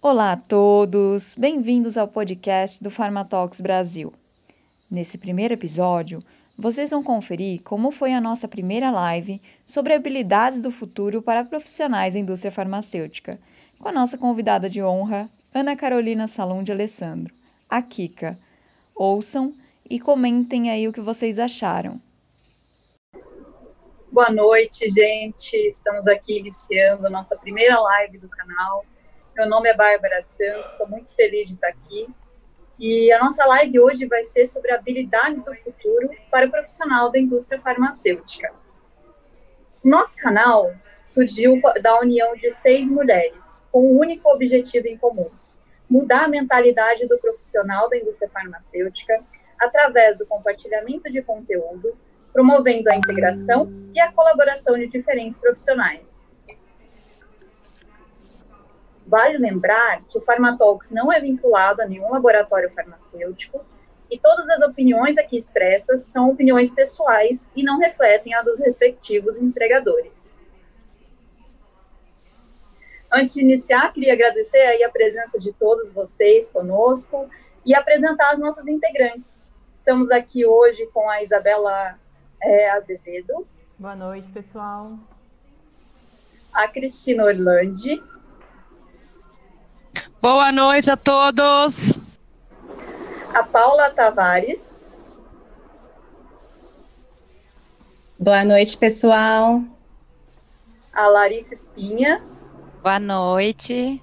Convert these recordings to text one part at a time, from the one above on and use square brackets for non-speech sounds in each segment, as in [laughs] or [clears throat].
Olá a todos, bem-vindos ao podcast do Pharmatalks Brasil. Nesse primeiro episódio, vocês vão conferir como foi a nossa primeira live sobre habilidades do futuro para profissionais da indústria farmacêutica, com a nossa convidada de honra, Ana Carolina Salom de Alessandro, a Kika. Ouçam e comentem aí o que vocês acharam. Boa noite, gente. Estamos aqui iniciando nossa primeira live do canal. Meu nome é Bárbara Santos, estou muito feliz de estar aqui. E a nossa live hoje vai ser sobre habilidades do futuro para o profissional da indústria farmacêutica. Nosso canal surgiu da união de seis mulheres, com um único objetivo em comum: mudar a mentalidade do profissional da indústria farmacêutica através do compartilhamento de conteúdo, promovendo a integração e a colaboração de diferentes profissionais. Vale lembrar que o Farmatalks não é vinculado a nenhum laboratório farmacêutico e todas as opiniões aqui expressas são opiniões pessoais e não refletem a dos respectivos empregadores. Antes de iniciar, queria agradecer aí a presença de todos vocês conosco e apresentar as nossas integrantes. Estamos aqui hoje com a Isabela é, Azevedo. Boa noite, pessoal. A Cristina Orlandi. Boa noite a todos. A Paula Tavares. Boa noite, pessoal. A Larissa Espinha. Boa noite.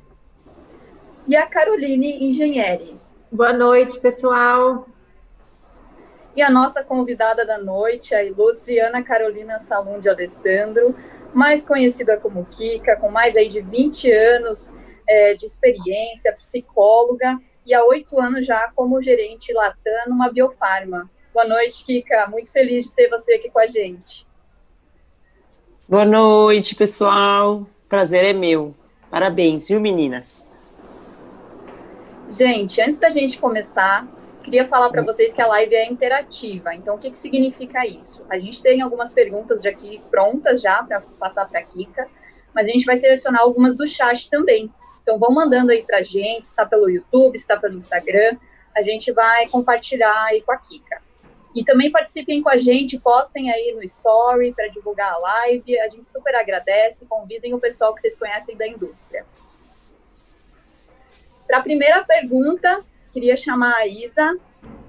E a Caroline Engenheri. Boa noite, pessoal. E a nossa convidada da noite, a ilustre Ana Carolina Salum de Alessandro, mais conhecida como Kika, com mais aí de 20 anos é, de experiência, psicóloga, e há oito anos já como gerente Latam numa biofarma. Boa noite, Kika. Muito feliz de ter você aqui com a gente. Boa noite, pessoal. Prazer é meu. Parabéns, viu, meninas? Gente, antes da gente começar, queria falar para vocês que a live é interativa. Então, o que, que significa isso? A gente tem algumas perguntas de aqui prontas já para passar para a Kika, mas a gente vai selecionar algumas do chat também. Então, vão mandando aí para a gente, está pelo YouTube, está pelo Instagram, a gente vai compartilhar aí com a Kika. E também participem com a gente, postem aí no Story para divulgar a live, a gente super agradece, convidem o pessoal que vocês conhecem da indústria. Para a primeira pergunta, queria chamar a Isa.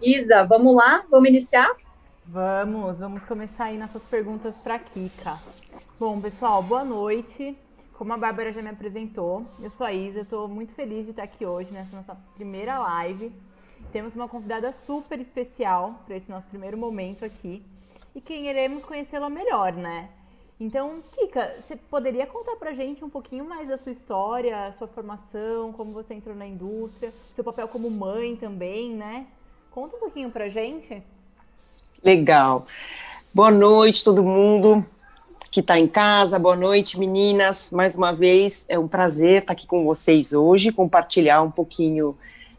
Isa, vamos lá? Vamos iniciar? Vamos, vamos começar aí nossas perguntas para a Kika. Bom, pessoal, boa noite. Como a Bárbara já me apresentou, eu sou a Isa, estou muito feliz de estar aqui hoje nessa nossa primeira live. Temos uma convidada super especial para esse nosso primeiro momento aqui e queremos conhecê-la melhor, né? Então, Kika, você poderia contar pra gente um pouquinho mais da sua história, sua formação, como você entrou na indústria, seu papel como mãe também, né? Conta um pouquinho pra gente. Legal. Boa noite, todo mundo que está em casa. Boa noite, meninas. Mais uma vez, é um prazer estar aqui com vocês hoje, compartilhar um pouquinho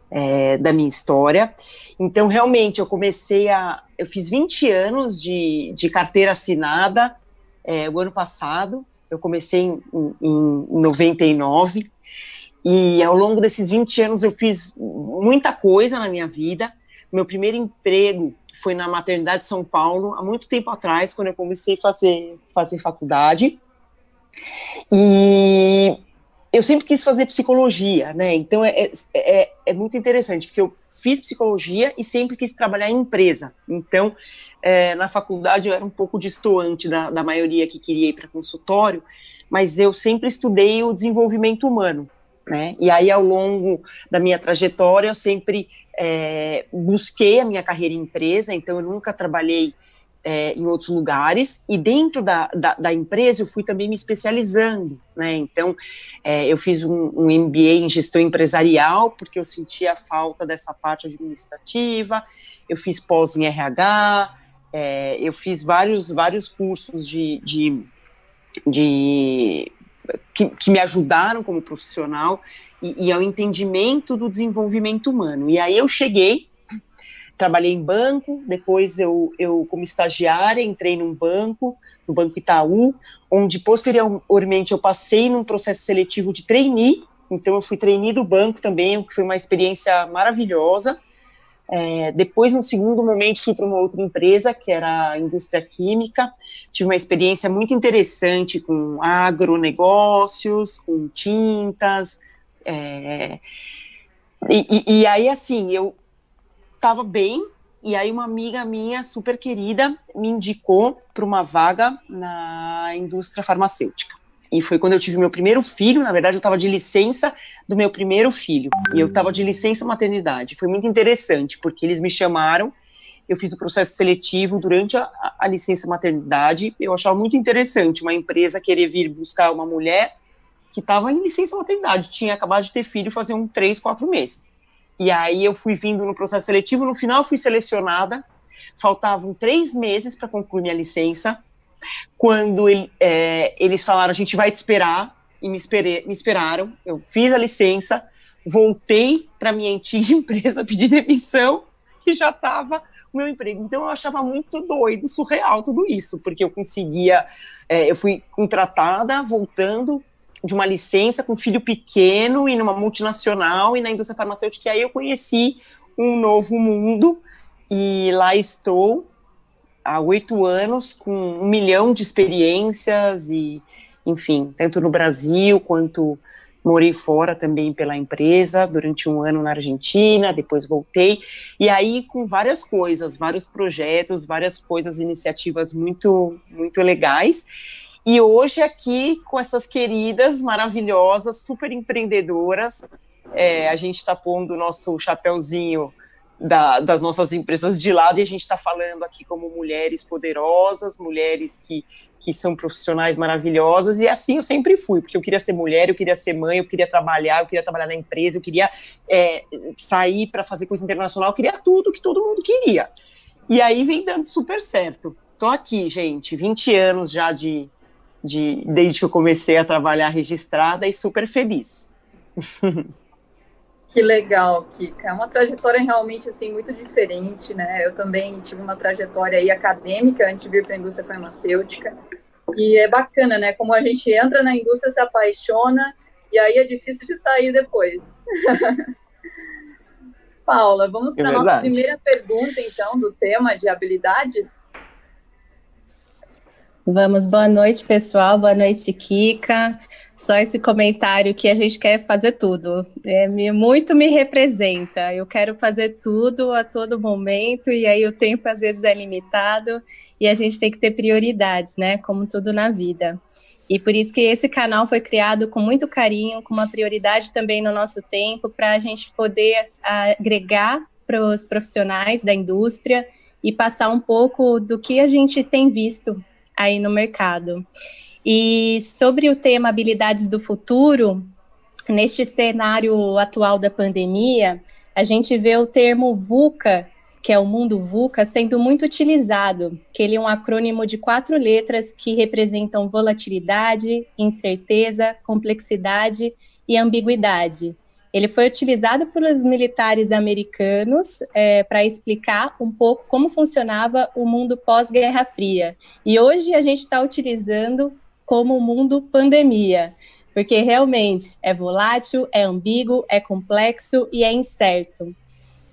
é, da minha história. Então, realmente, eu comecei a. Eu fiz 20 anos de, de carteira assinada é, o ano passado. Eu comecei em, em, em 99. E ao longo desses 20 anos eu fiz muita coisa na minha vida. Meu primeiro emprego foi na maternidade de São Paulo, há muito tempo atrás, quando eu comecei a fazer, fazer faculdade. E eu sempre quis fazer psicologia, né? Então é, é, é, é, muito interessante, porque eu fiz psicologia e sempre quis trabalhar em empresa. Então, é, na faculdade eu era um pouco distoante da, da maioria que queria ir para consultório, mas eu sempre estudei o desenvolvimento humano, né? E aí, ao longo da minha trajetória, eu sempre é, busquei a minha carreira em empresa, então eu nunca trabalhei é, em outros lugares, e dentro da, da, da, empresa eu fui também me especializando, né, então é, eu fiz um, um, MBA em gestão empresarial, porque eu sentia falta dessa parte administrativa, eu fiz pós em RH, é, eu fiz vários, vários cursos de, de, de que, que me ajudaram como profissional, e, e ao entendimento do desenvolvimento humano. E aí eu cheguei, trabalhei em banco, depois eu, eu como estagiária, entrei num banco, no Banco Itaú, onde posteriormente eu passei num processo seletivo de trainee, então eu fui trainee do banco também, que foi uma experiência maravilhosa. É, depois, no segundo momento, fui para uma outra empresa, que era a indústria química. Tive uma experiência muito interessante com agronegócios, com tintas. É, e, e, e, aí, assim, eu estava bem, e aí uma amiga minha, super querida, me indicou para uma vaga na indústria farmacêutica. E foi quando eu tive meu primeiro filho, na verdade eu estava de licença do meu primeiro filho, e eu estava de licença maternidade. Foi muito interessante, porque eles me chamaram, eu fiz o processo seletivo durante a, a licença maternidade, eu achava muito interessante uma empresa querer vir buscar uma mulher que estava em licença maternidade, tinha acabado de ter filho fazia um três, quatro meses. E aí eu fui vindo no processo seletivo, no final fui selecionada, faltavam três meses para concluir minha licença, quando ele, é, eles falaram, a gente vai te esperar, e me, esperei, me esperaram, eu fiz a licença, voltei para minha antiga [laughs] empresa, pedi demissão, e já estava o meu emprego. Então eu achava muito doido, surreal tudo isso, porque eu conseguia, é, eu fui contratada, voltando de uma licença com filho pequeno e numa multinacional e na indústria farmacêutica, e aí eu conheci um novo mundo, e lá estou há oito anos com um milhão de experiências e, enfim, tanto no Brasil quanto morei fora também pela empresa durante um ano na Argentina, depois voltei e aí com várias coisas, vários projetos, várias coisas, iniciativas muito muito legais. E hoje aqui com essas queridas, maravilhosas, super empreendedoras, é, a gente está pondo o nosso chapéuzinho da, das nossas empresas de lado e a gente está falando aqui como mulheres poderosas, mulheres que, que são profissionais maravilhosas e assim eu sempre fui, porque eu queria ser mulher, eu queria ser mãe, eu queria trabalhar, eu queria trabalhar na empresa, eu queria é, sair para fazer coisa internacional, eu queria tudo que todo mundo queria. E aí vem dando super certo. Tô aqui, gente, 20 anos já de, de desde que eu comecei a trabalhar registrada e super feliz. [laughs] Que legal, Kika. É uma trajetória realmente assim muito diferente, né? Eu também tive uma trajetória aí acadêmica antes de vir para a indústria farmacêutica. E é bacana, né? Como a gente entra na indústria, se apaixona e aí é difícil de sair depois. [laughs] Paula, vamos para a é nossa primeira pergunta, então, do tema de habilidades. Vamos, boa noite, pessoal. Boa noite, Kika. Só esse comentário que a gente quer fazer tudo. É, muito me representa. Eu quero fazer tudo a todo momento, e aí o tempo às vezes é limitado, e a gente tem que ter prioridades, né? Como tudo na vida. E por isso que esse canal foi criado com muito carinho, com uma prioridade também no nosso tempo, para a gente poder agregar para os profissionais da indústria e passar um pouco do que a gente tem visto aí no mercado. E sobre o tema habilidades do futuro, neste cenário atual da pandemia, a gente vê o termo VUCA, que é o mundo VUCA, sendo muito utilizado, que ele é um acrônimo de quatro letras que representam volatilidade, incerteza, complexidade e ambiguidade. Ele foi utilizado pelos militares americanos é, para explicar um pouco como funcionava o mundo pós-Guerra Fria. E hoje a gente está utilizando como mundo pandemia, porque realmente é volátil, é ambíguo, é complexo e é incerto.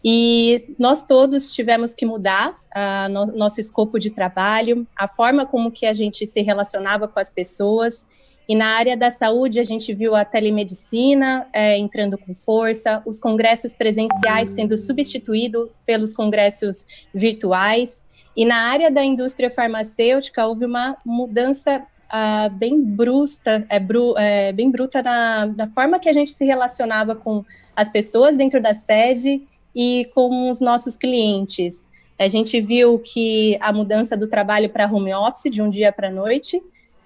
E nós todos tivemos que mudar uh, no, nosso escopo de trabalho, a forma como que a gente se relacionava com as pessoas. E na área da saúde, a gente viu a telemedicina é, entrando com força, os congressos presenciais sendo substituídos pelos congressos virtuais. E na área da indústria farmacêutica, houve uma mudança uh, bem bruta, é, bru, é, bem bruta na, na forma que a gente se relacionava com as pessoas dentro da sede e com os nossos clientes. A gente viu que a mudança do trabalho para home office de um dia para a noite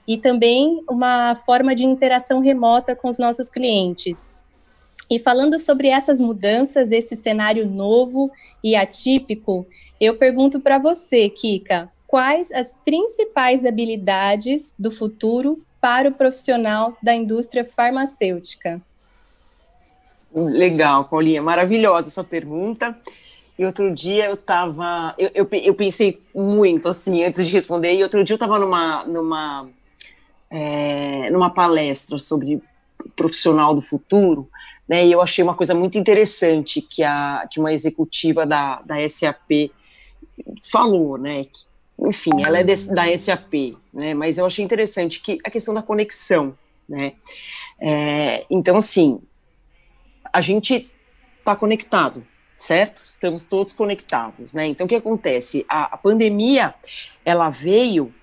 e também uma forma de interação remota com os nossos clientes. E falando sobre essas mudanças, esse cenário novo e atípico, eu pergunto para você, Kika, quais as principais habilidades do futuro para o profissional da indústria farmacêutica? Legal, Paulinha, maravilhosa essa pergunta. E outro dia eu estava, eu, eu, eu, pensei muito assim antes de responder. E outro dia eu estava numa numa é, numa palestra sobre profissional do futuro, né, e eu achei uma coisa muito interessante que, a, que uma executiva da, da SAP falou, né, que, enfim, ela é de, da SAP, né, mas eu achei interessante que a questão da conexão, né, é, então, assim, a gente está conectado, certo? Estamos todos conectados, né, então o que acontece? A, a pandemia, ela veio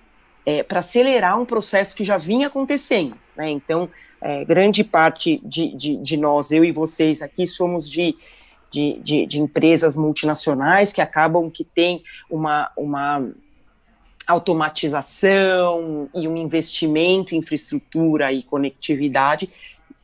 é, para acelerar um processo que já vinha acontecendo, né, então, é, grande parte de, de, de, nós, eu e vocês aqui, somos de, de, de, empresas multinacionais que acabam que tem uma, uma automatização e um investimento em infraestrutura e conectividade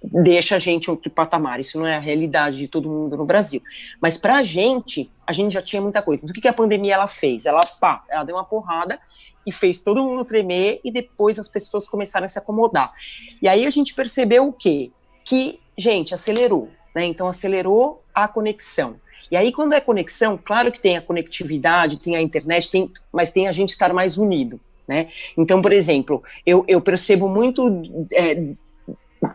deixa a gente outro patamar. Isso não é a realidade de todo mundo no Brasil. Mas para a gente, a gente já tinha muita coisa. Então, o que, que a pandemia ela fez? Ela, pá, ela deu uma porrada e fez todo mundo tremer e depois as pessoas começaram a se acomodar. E aí a gente percebeu o quê? Que, gente, acelerou. Né? Então, acelerou a conexão. E aí, quando é conexão, claro que tem a conectividade, tem a internet, tem, mas tem a gente estar mais unido. Né? Então, por exemplo, eu, eu percebo muito é,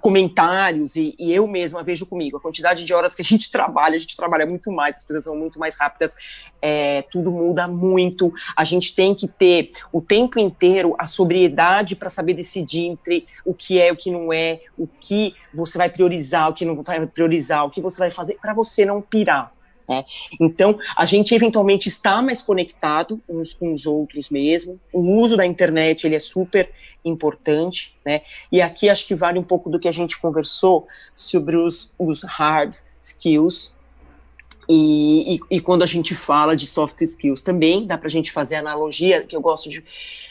comentários e, e, eu mesma vejo comigo a quantidade de horas que a gente [laughs] trabalha, a gente trabalha muito mais, as coisas são muito mais rápidas, é, tudo muda muito, a gente tem que ter o tempo inteiro a sobriedade para saber decidir entre o que é, o que não é, o que você vai priorizar, o que não vai priorizar, o que você vai fazer para você não pirar. Né? Então, a gente eventualmente está mais conectado uns com os outros mesmo. O uso da internet ele é super importante, né? E aqui acho que vale um pouco do que a gente conversou sobre os, os hard skills. E, e, e quando a gente fala de soft skills também, dá para a gente fazer a analogia que eu gosto de,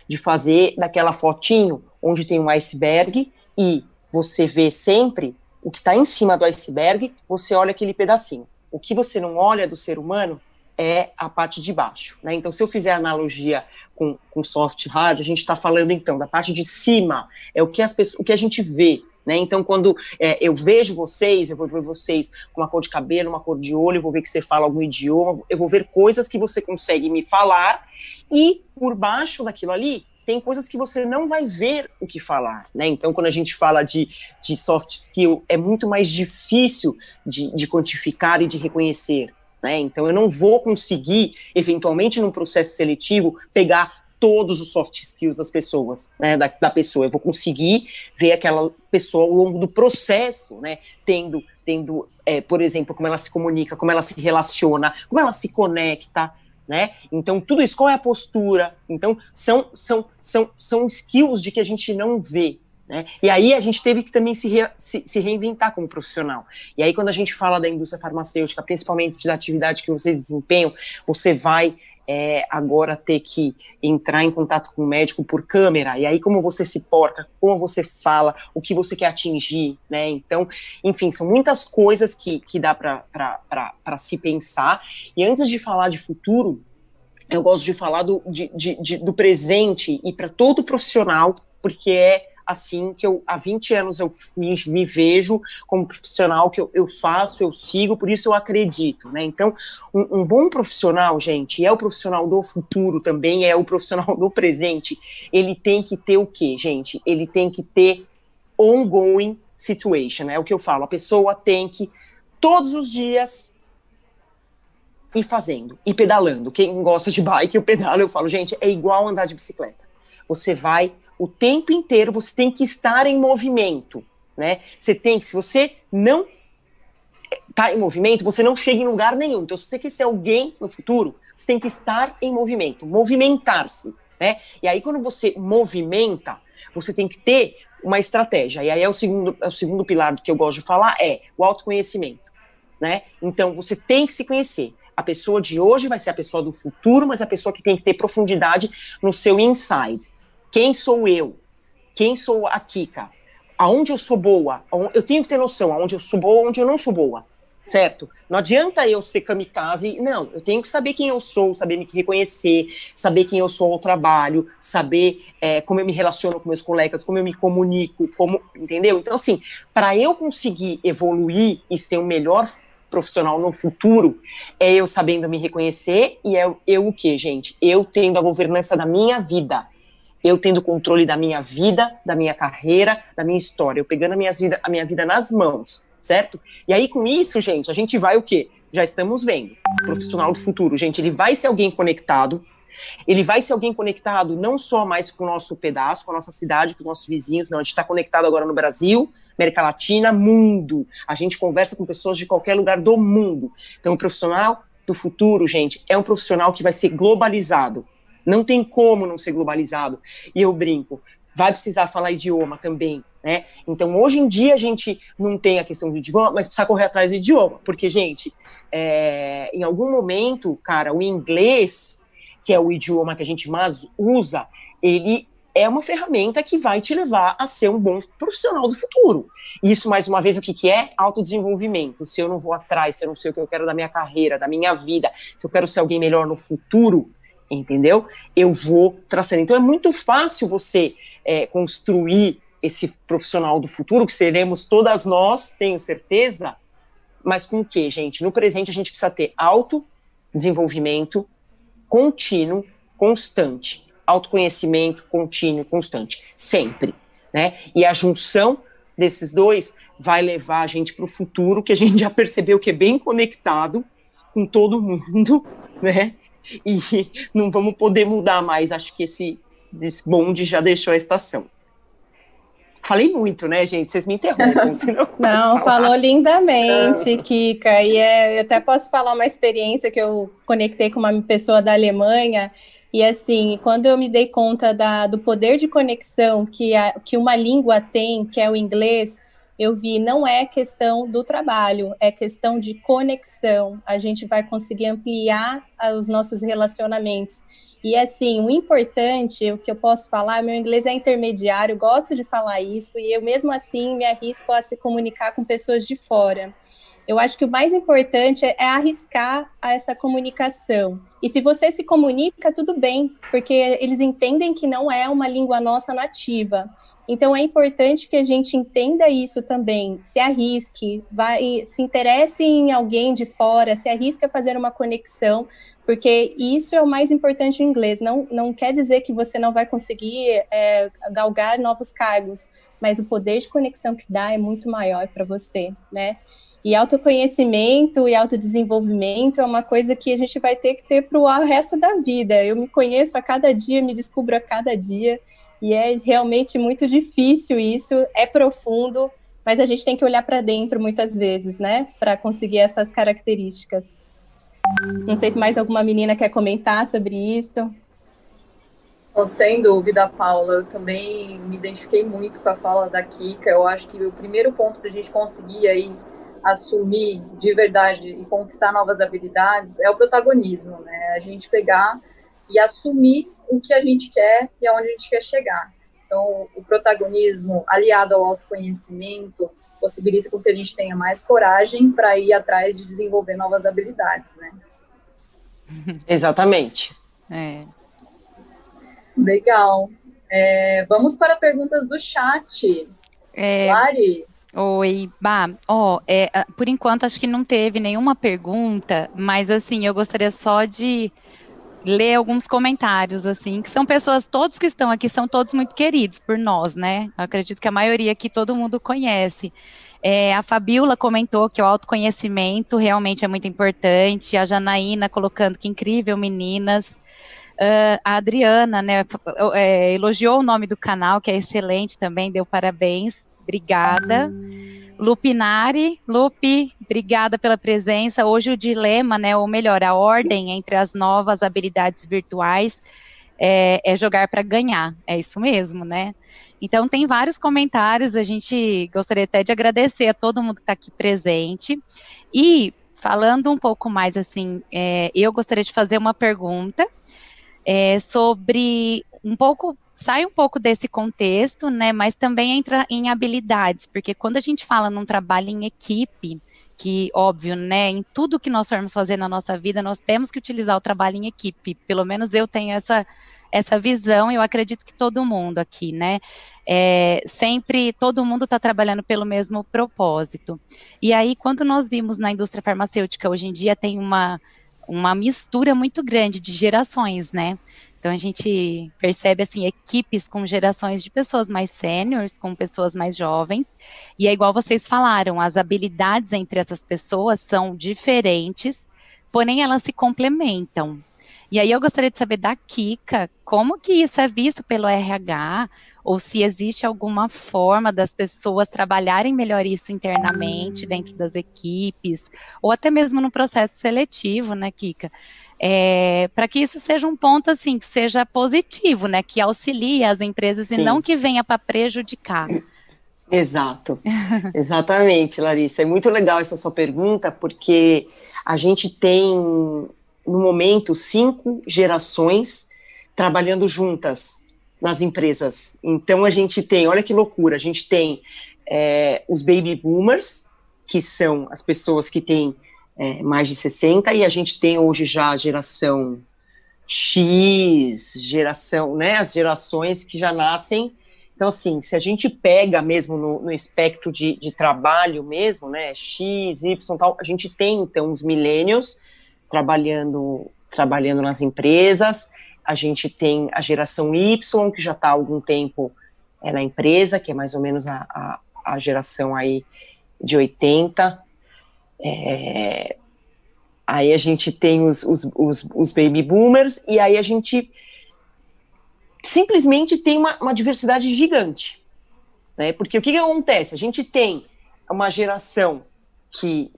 de fazer daquela fotinho onde tem um iceberg e você vê sempre o que está em cima do iceberg, você olha aquele pedacinho. O que você não olha do ser humano é a parte de baixo. Né? Então, se eu fizer analogia com, com soft hard, a gente está falando então da parte de cima, é o que, as pessoas, o que a gente vê. Né? Então, quando é, eu vejo vocês, eu vou ver vocês com uma cor de cabelo, uma cor de olho, eu vou ver que você fala algum idioma, eu vou ver coisas que você consegue me falar, e por baixo daquilo ali, tem coisas que você não vai ver o que falar, né? Então, quando a gente fala de, de soft skill, é muito mais difícil de, de quantificar e de reconhecer. Né? Então, eu não vou conseguir, eventualmente, num processo seletivo, pegar todos os soft skills das pessoas, né, da, da, pessoa. Eu vou conseguir ver aquela pessoa ao longo do processo, né, tendo, tendo é, por exemplo, como ela se comunica, como ela se relaciona, como ela se conecta, né? Então, tudo isso, qual é a postura? Então, são, são, são, são skills de que a gente não vê, né? E aí a gente teve que também se, re, se, se, reinventar como profissional. E aí, quando a gente fala da indústria farmacêutica, principalmente da atividade que vocês desempenham, você vai é, agora ter que entrar em contato com o médico por câmera, e aí como você se porta, como você fala, o que você quer atingir, né? Então, enfim, são muitas coisas que, que dá para se pensar. E antes de falar de futuro, eu gosto de falar do, de, de, de, do presente e para todo profissional, porque é assim que eu há 20 anos eu me, me vejo como profissional que eu, eu, faço, eu sigo, por isso eu acredito, né? Então, um, um, bom profissional, gente, é o profissional do futuro também, é o profissional do presente, ele tem que ter o quê, gente? Ele tem que ter ongoing situation, é o que eu falo, a pessoa tem que todos os dias ir fazendo, e pedalando. Quem gosta de bike, eu pedalo, eu falo, gente, é igual andar de bicicleta. Você vai o tempo inteiro você tem que estar em movimento, né? Você tem que, se você não está em movimento, você não chega em lugar nenhum. Então, se você quer ser alguém no futuro, você tem que estar em movimento, movimentar-se, né? E aí, quando você movimenta, você tem que ter uma estratégia. E aí é o segundo, é o segundo pilar que eu gosto de falar é o autoconhecimento, né? Então, você tem que se conhecer. A pessoa de hoje vai ser a pessoa do futuro, mas a pessoa que tem que ter profundidade no seu inside. Quem sou eu? Quem sou a Kika? Aonde eu sou boa? Eu tenho que ter noção aonde eu sou boa, aonde eu não sou boa, certo? Não adianta eu ser kamikaze, não, eu tenho que saber quem eu sou, saber me reconhecer, saber quem eu sou ao trabalho, saber é, como eu me relaciono com meus colegas, como eu me comunico, como, entendeu? Então, assim, para eu conseguir evoluir e ser o melhor profissional no futuro, é eu sabendo me reconhecer e é eu o que, gente? Eu tendo a governança da minha vida eu tendo controle da minha vida, da minha carreira, da minha história, eu pegando a minha vida, a minha vida nas mãos, certo? E aí com isso, gente, a gente vai o quê? Já estamos vendo. O profissional do futuro, gente, ele vai ser alguém conectado, ele vai ser alguém conectado não só mais com o nosso pedaço, com a nossa cidade, com os nossos vizinhos, não, a gente está conectado agora no Brasil, América Latina, mundo. A gente conversa com pessoas de qualquer lugar do mundo. Então, o profissional do futuro, gente, é um profissional que vai ser globalizado. Não tem como não ser globalizado. E eu brinco, vai precisar falar idioma também, né? Então, hoje em dia, a gente não tem a questão do idioma, mas precisa correr atrás do idioma. Porque, gente, é, em algum momento, cara, o inglês, que é o idioma que a gente mais usa, ele é uma ferramenta que vai te levar a ser um bom profissional do futuro. Isso, mais uma vez, o que, que é? Autodesenvolvimento. Se eu não vou atrás, se eu não sei o que eu quero da minha carreira, da minha vida, se eu quero ser alguém melhor no futuro, entendeu? Eu vou traçando. Então é muito fácil você é, construir esse profissional do futuro, que seremos todas nós, tenho certeza, mas com o que, gente? No presente a gente precisa ter autodesenvolvimento contínuo, constante autoconhecimento contínuo, constante, sempre, né? E a junção desses dois vai levar a gente para o futuro, que a gente já percebeu que é bem conectado com todo mundo, [laughs] né? E não vamos poder mudar mais. Acho que esse, esse bonde já deixou a estação. Falei muito, né, gente? Vocês me interrompam, senão Não, falou lindamente, Kika. E é, eu até posso falar uma experiência que eu conectei com uma pessoa da Alemanha e assim, quando eu me dei conta da, do poder de conexão que, a, que uma língua tem, que é o inglês, eu vi não é questão do trabalho, é questão de conexão. A gente vai conseguir ampliar os nossos relacionamentos. E assim, o importante, o que eu posso falar, meu inglês é intermediário, gosto de falar isso, e eu mesmo assim me arrisco a se comunicar com pessoas de fora. Eu acho que o mais importante é, arriscar essa comunicação. E se você se comunica, tudo bem, porque eles entendem que não é uma língua nossa nativa. Então é importante que a gente entenda isso também, se arrisque, vai, se interesse em alguém de fora, se arrisque a fazer uma conexão, porque isso é o mais importante em inglês. Não, não quer dizer que você não vai conseguir é, galgar novos cargos, mas o poder de conexão que dá é muito maior para você, né? E autoconhecimento e autodesenvolvimento é uma coisa que a gente vai ter que ter para o resto da vida. Eu me conheço a cada dia, me descubro a cada dia, e é realmente muito difícil isso, é profundo, mas a gente tem que olhar para dentro muitas vezes, né, para conseguir essas características. Não sei se mais alguma menina quer comentar sobre isso. sem dúvida, Paula, eu também me identifiquei muito com a fala da Kika. Eu acho que o primeiro ponto para a gente conseguir aí assumir de verdade e conquistar novas habilidades é o protagonismo, né? A gente pegar e assumir o que a gente quer e aonde a gente quer chegar. Então, o protagonismo aliado ao autoconhecimento possibilita com que a gente tenha mais coragem para ir atrás de desenvolver novas habilidades, né? [laughs] Exatamente. É. Legal. É, vamos para perguntas do chat. É, Lari? Oi, Bah, ó, é, por enquanto acho que não teve nenhuma pergunta, mas assim, eu gostaria só de ler alguns comentários, assim, que são pessoas, todos que estão aqui são todos muito queridos por nós, né? Eu acredito que a maioria aqui todo mundo conhece. É, a Fabiola comentou que o autoconhecimento realmente é muito importante, a Janaína colocando que incrível, meninas. Uh, a Adriana, né, é, elogiou o nome do canal, que é excelente também, deu parabéns. Obrigada. Lupinari, Lupi, obrigada pela presença. Hoje o dilema, né, ou melhor, a ordem entre as novas habilidades virtuais é, é jogar para ganhar. É isso mesmo, né? Então tem vários comentários. A gente gostaria até de agradecer a todo mundo que está aqui presente. E falando um pouco mais assim, é, eu gostaria de fazer uma pergunta é, sobre um pouco sai um pouco desse contexto, né, mas também entra em habilidades, porque quando a gente fala num trabalho em equipe, que óbvio, né, em tudo que nós formos fazer na nossa vida, nós temos que utilizar o trabalho em equipe. Pelo menos eu tenho essa essa visão, eu acredito que todo mundo aqui, né, é, sempre todo mundo está trabalhando pelo mesmo propósito. E aí, quando nós vimos na indústria farmacêutica hoje em dia tem uma uma mistura muito grande de gerações, né? Então a gente percebe assim equipes com gerações de pessoas mais sêniores, com pessoas mais jovens, e é igual vocês falaram, as habilidades entre essas pessoas são diferentes, porém elas se complementam. E aí eu gostaria de saber da Kika, como que isso é visto pelo RH, ou se existe alguma forma das pessoas trabalharem melhor isso internamente dentro das equipes, ou até mesmo no processo seletivo, né, Kika? É, para que isso seja um ponto assim que seja positivo, né, que auxilie as empresas Sim. e não que venha para prejudicar. Exato, [laughs] exatamente, Larissa. É muito legal essa sua pergunta, porque a gente tem, no momento, cinco gerações trabalhando juntas nas empresas. Então, a gente tem, olha que loucura, a gente tem é, os baby boomers, que são as pessoas que têm é, mais de 60, e a gente tem hoje já a geração X, geração, né, as gerações que já nascem. Então, assim, se a gente pega mesmo no, no espectro de, de, trabalho mesmo, né, X, Y, tal, a gente tem, então, os millennials trabalhando, trabalhando nas empresas, a gente tem a geração Y, que já está há algum tempo é, na empresa, que é mais ou menos a, a, a geração aí de 80, é, aí a gente tem os, os, os, os, baby boomers, e aí a gente simplesmente tem uma, uma diversidade gigante. Né? Porque o que, que acontece? A gente tem uma geração que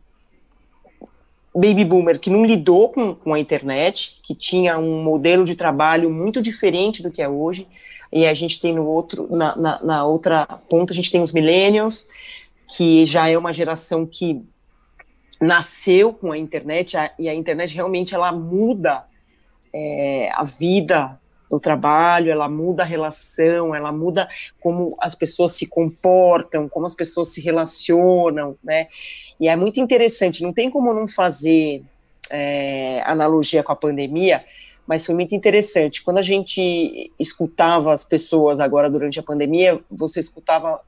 baby boomer que não lidou com, com a internet, que tinha um modelo de trabalho muito diferente do que é hoje, e a gente tem no outro, na, na, na outra ponta, a gente tem os millennials, que já é uma geração que nasceu com a internet a, e a internet realmente ela muda é, a vida do trabalho, ela muda a relação, ela muda como as pessoas se comportam, como as pessoas se relacionam, né? E é muito interessante, não tem como não fazer é, analogia com a pandemia, mas foi muito interessante. Quando a gente escutava as pessoas agora durante a pandemia, você escutava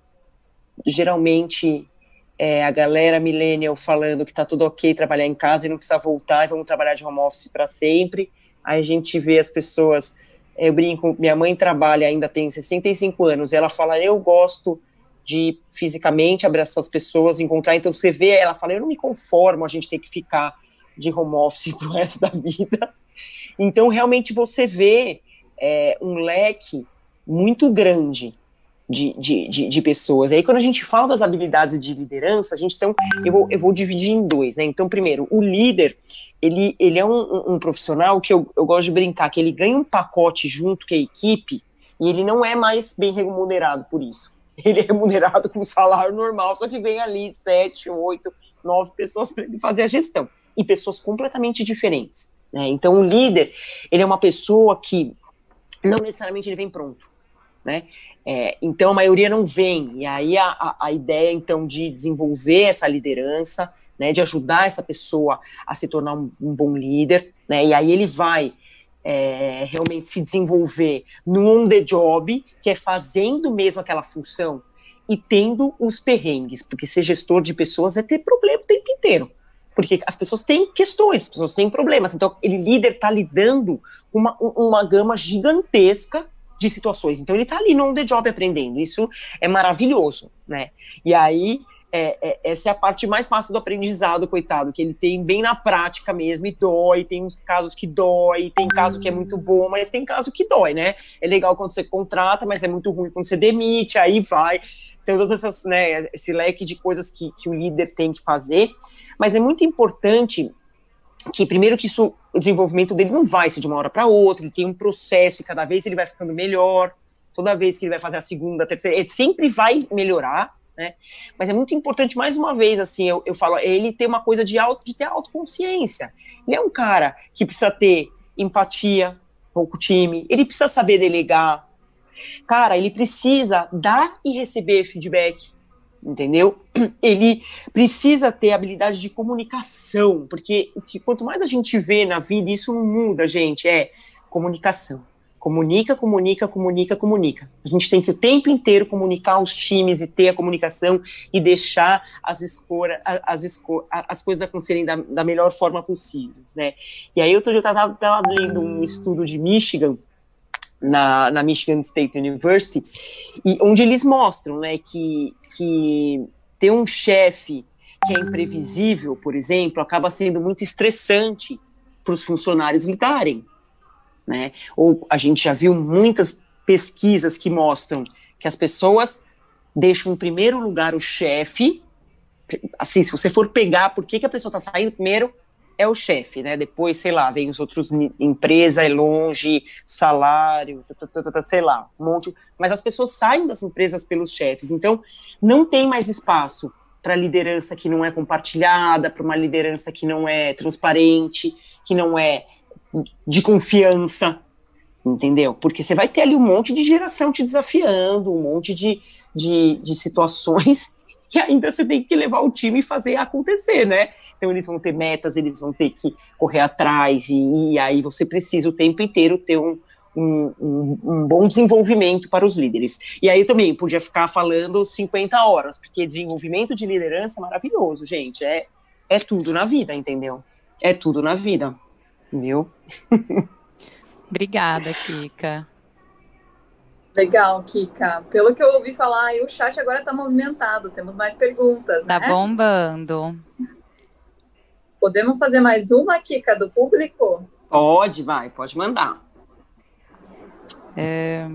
geralmente é, a galera millennial falando que tá tudo ok trabalhar em casa e não precisa voltar e vamos trabalhar de home office para sempre. Aí a gente vê as pessoas, eu brinco, minha mãe trabalha, ainda tem 65 anos, ela fala, eu gosto de fisicamente abraçar as pessoas, encontrar, então você vê, ela fala, eu não me conformo a gente ter que ficar de home office [laughs] pro resto da vida. Então, realmente, você vê é, um leque muito grande de, de, de, de, pessoas. E aí, quando a gente fala das habilidades de liderança, a gente então, eu vou, eu vou dividir em dois, né? Então, primeiro, o líder, ele, ele é um, um, profissional que eu, eu gosto de brincar, que ele ganha um pacote junto com a equipe e ele não é mais bem remunerado por isso. [laughs] Ele é remunerado com salário normal, só que vem ali sete, oito, nove pessoas para ele fazer a gestão. E pessoas completamente diferentes. Né? Então, o líder, ele é uma pessoa que não necessariamente ele vem pronto. Né? É, então a maioria não vem, e aí a, a, ideia então de desenvolver essa liderança, né, de ajudar essa pessoa a se tornar um, um bom líder, né, e aí ele vai é, realmente se desenvolver no on the job, que é fazendo mesmo aquela função e tendo os perrengues, porque ser gestor de pessoas é ter problema o tempo inteiro. Porque as pessoas têm questões, as pessoas têm problemas. Então, ele líder está lidando com uma, uma gama gigantesca de situações. Então ele está ali no the job aprendendo. Isso é maravilhoso, né? E aí é, é, essa é a parte mais fácil do aprendizado, coitado, que ele tem bem na prática mesmo e dói. Tem uns casos que dói, tem caso que é muito bom, mas tem caso que dói, né? É legal quando você contrata, mas é muito ruim quando você demite, aí vai. Tem todas essas, né, esse leque de coisas que, que o líder tem que fazer. Mas é muito importante que primeiro que isso, o desenvolvimento dele não vai ser de uma hora para outra, ele tem um processo e cada vez ele vai ficando melhor, toda vez que ele vai fazer a segunda, a terceira, ele sempre vai melhorar, né? Mas é muito importante, mais uma vez, assim, eu, eu falo, ele ter uma coisa de, auto, de ter autoconsciência. Ele é um cara que precisa ter empatia com o time, ele precisa saber delegar. Cara, ele precisa dar e receber feedback entendeu? [clears throat] Ele precisa ter habilidade de comunicação, porque o que quanto mais a gente vê na vida, isso não muda, gente, é comunicação. Comunica, comunica, comunica, comunica. A gente tem que o tempo inteiro comunicar os times e ter a comunicação e deixar as, escora, as, esco, as coisas acontecerem da, da melhor forma possível, né? E aí outro dia eu estava lendo um estudo de Michigan na, na Michigan State University, e onde eles mostram né, que, que ter um chefe que é imprevisível, por exemplo, acaba sendo muito estressante para os funcionários lidarem. Né? Ou a gente já viu muitas pesquisas que mostram que as pessoas deixam em primeiro lugar o chefe. Assim, se você for pegar por que, que a pessoa está saindo primeiro, é o chefe, né? Depois, sei lá, vem os outros, empresa é longe, salário, sei lá, um monte. Mas as pessoas saem das empresas pelos chefes. Então, não tem mais espaço para liderança que não é compartilhada, para uma liderança que não é transparente, que não é de confiança, entendeu? Porque você vai ter ali um monte de geração te desafiando, um monte de, de, de situações e ainda você tem que levar o time e fazer acontecer, né? Então eles vão ter metas, eles vão ter que correr atrás, e, e aí você precisa o tempo inteiro ter um, um, um, um, bom desenvolvimento para os líderes. E aí também podia ficar falando 50 horas, porque desenvolvimento de liderança é maravilhoso, gente. É, é tudo na vida, entendeu? É tudo na vida, viu? [laughs] Obrigada, Kika. Legal, Kika. Pelo que eu ouvi falar, o chat agora está movimentado. Temos mais perguntas, tá né? Tá bombando. Podemos fazer mais uma, Kika, do público? Pode, vai, pode mandar. É...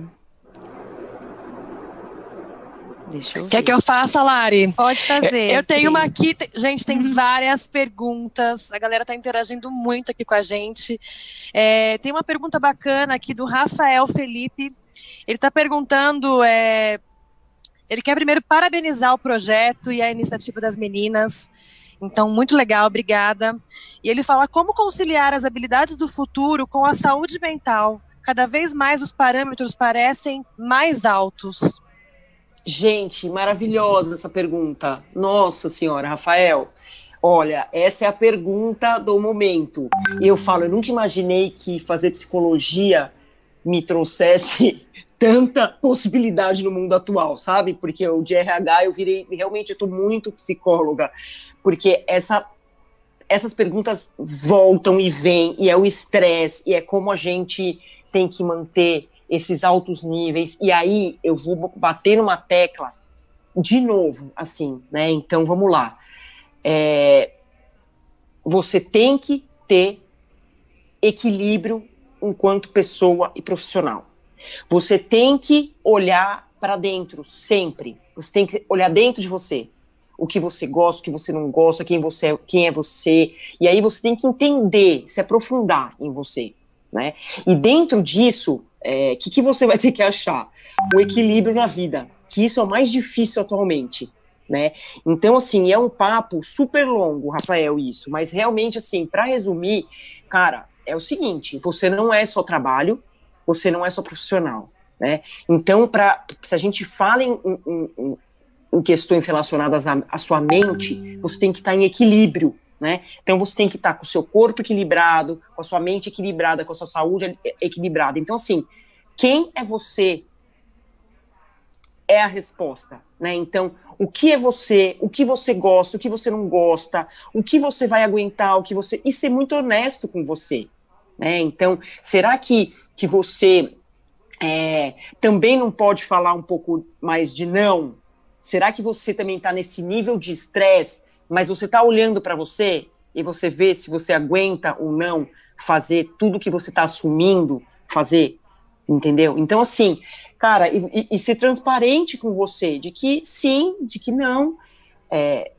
Deixa eu Quer que eu faça, Lari? Pode fazer. Eu tenho uma aqui, gente, tem várias perguntas. A galera está interagindo muito aqui com a gente. É, tem uma pergunta bacana aqui do Rafael Felipe. Ele está perguntando. É, ele quer primeiro parabenizar o projeto e a iniciativa das meninas. Então, muito legal, obrigada. E ele fala como conciliar as habilidades do futuro com a saúde mental. Cada vez mais os parâmetros parecem mais altos. Gente, maravilhosa essa pergunta. Nossa Senhora, Rafael. Olha, essa é a pergunta do momento. Eu falo, eu nunca imaginei que fazer psicologia me trouxesse [laughs] tanta possibilidade no mundo atual, sabe? Porque o de RH eu virei, realmente eu tô muito psicóloga, porque essa essas perguntas voltam e vêm, e é o estresse, e é como a gente tem que manter esses altos níveis, e aí eu vou bater numa tecla de novo, assim, né? Então vamos lá. É, você tem que ter equilíbrio enquanto pessoa e profissional. Você tem que olhar para dentro sempre. Você tem que olhar dentro de você o que você gosta, o que você não gosta, quem você é, quem é você. E aí você tem que entender, se aprofundar em você, né? E dentro disso, o é, que, que você vai ter que achar? O equilíbrio na vida, que isso é o mais difícil atualmente, né? Então, assim, é um papo super longo, Rafael, isso, mas realmente, assim, para resumir, cara, é o seguinte: você não é só trabalho, você não é só profissional, né? Então, para se a gente fala em, em, em questões relacionadas à, sua mente, você tem que estar em equilíbrio, né? Então você tem que estar com o seu corpo equilibrado, com a sua mente equilibrada, com a sua saúde equilibrada. Então, assim, quem é você é a resposta, né? Então, o que é você, o que você gosta, o que você não gosta, o que você vai aguentar, o que você. E ser muito honesto com você. Né? Então, será que, que você é, também não pode falar um pouco mais de não? Será que você também está nesse nível de estresse, mas você está olhando para você e você vê se você aguenta ou não fazer tudo que você está assumindo fazer, entendeu? Então, assim, cara, e, e, ser transparente com você, de que sim, de que não. É,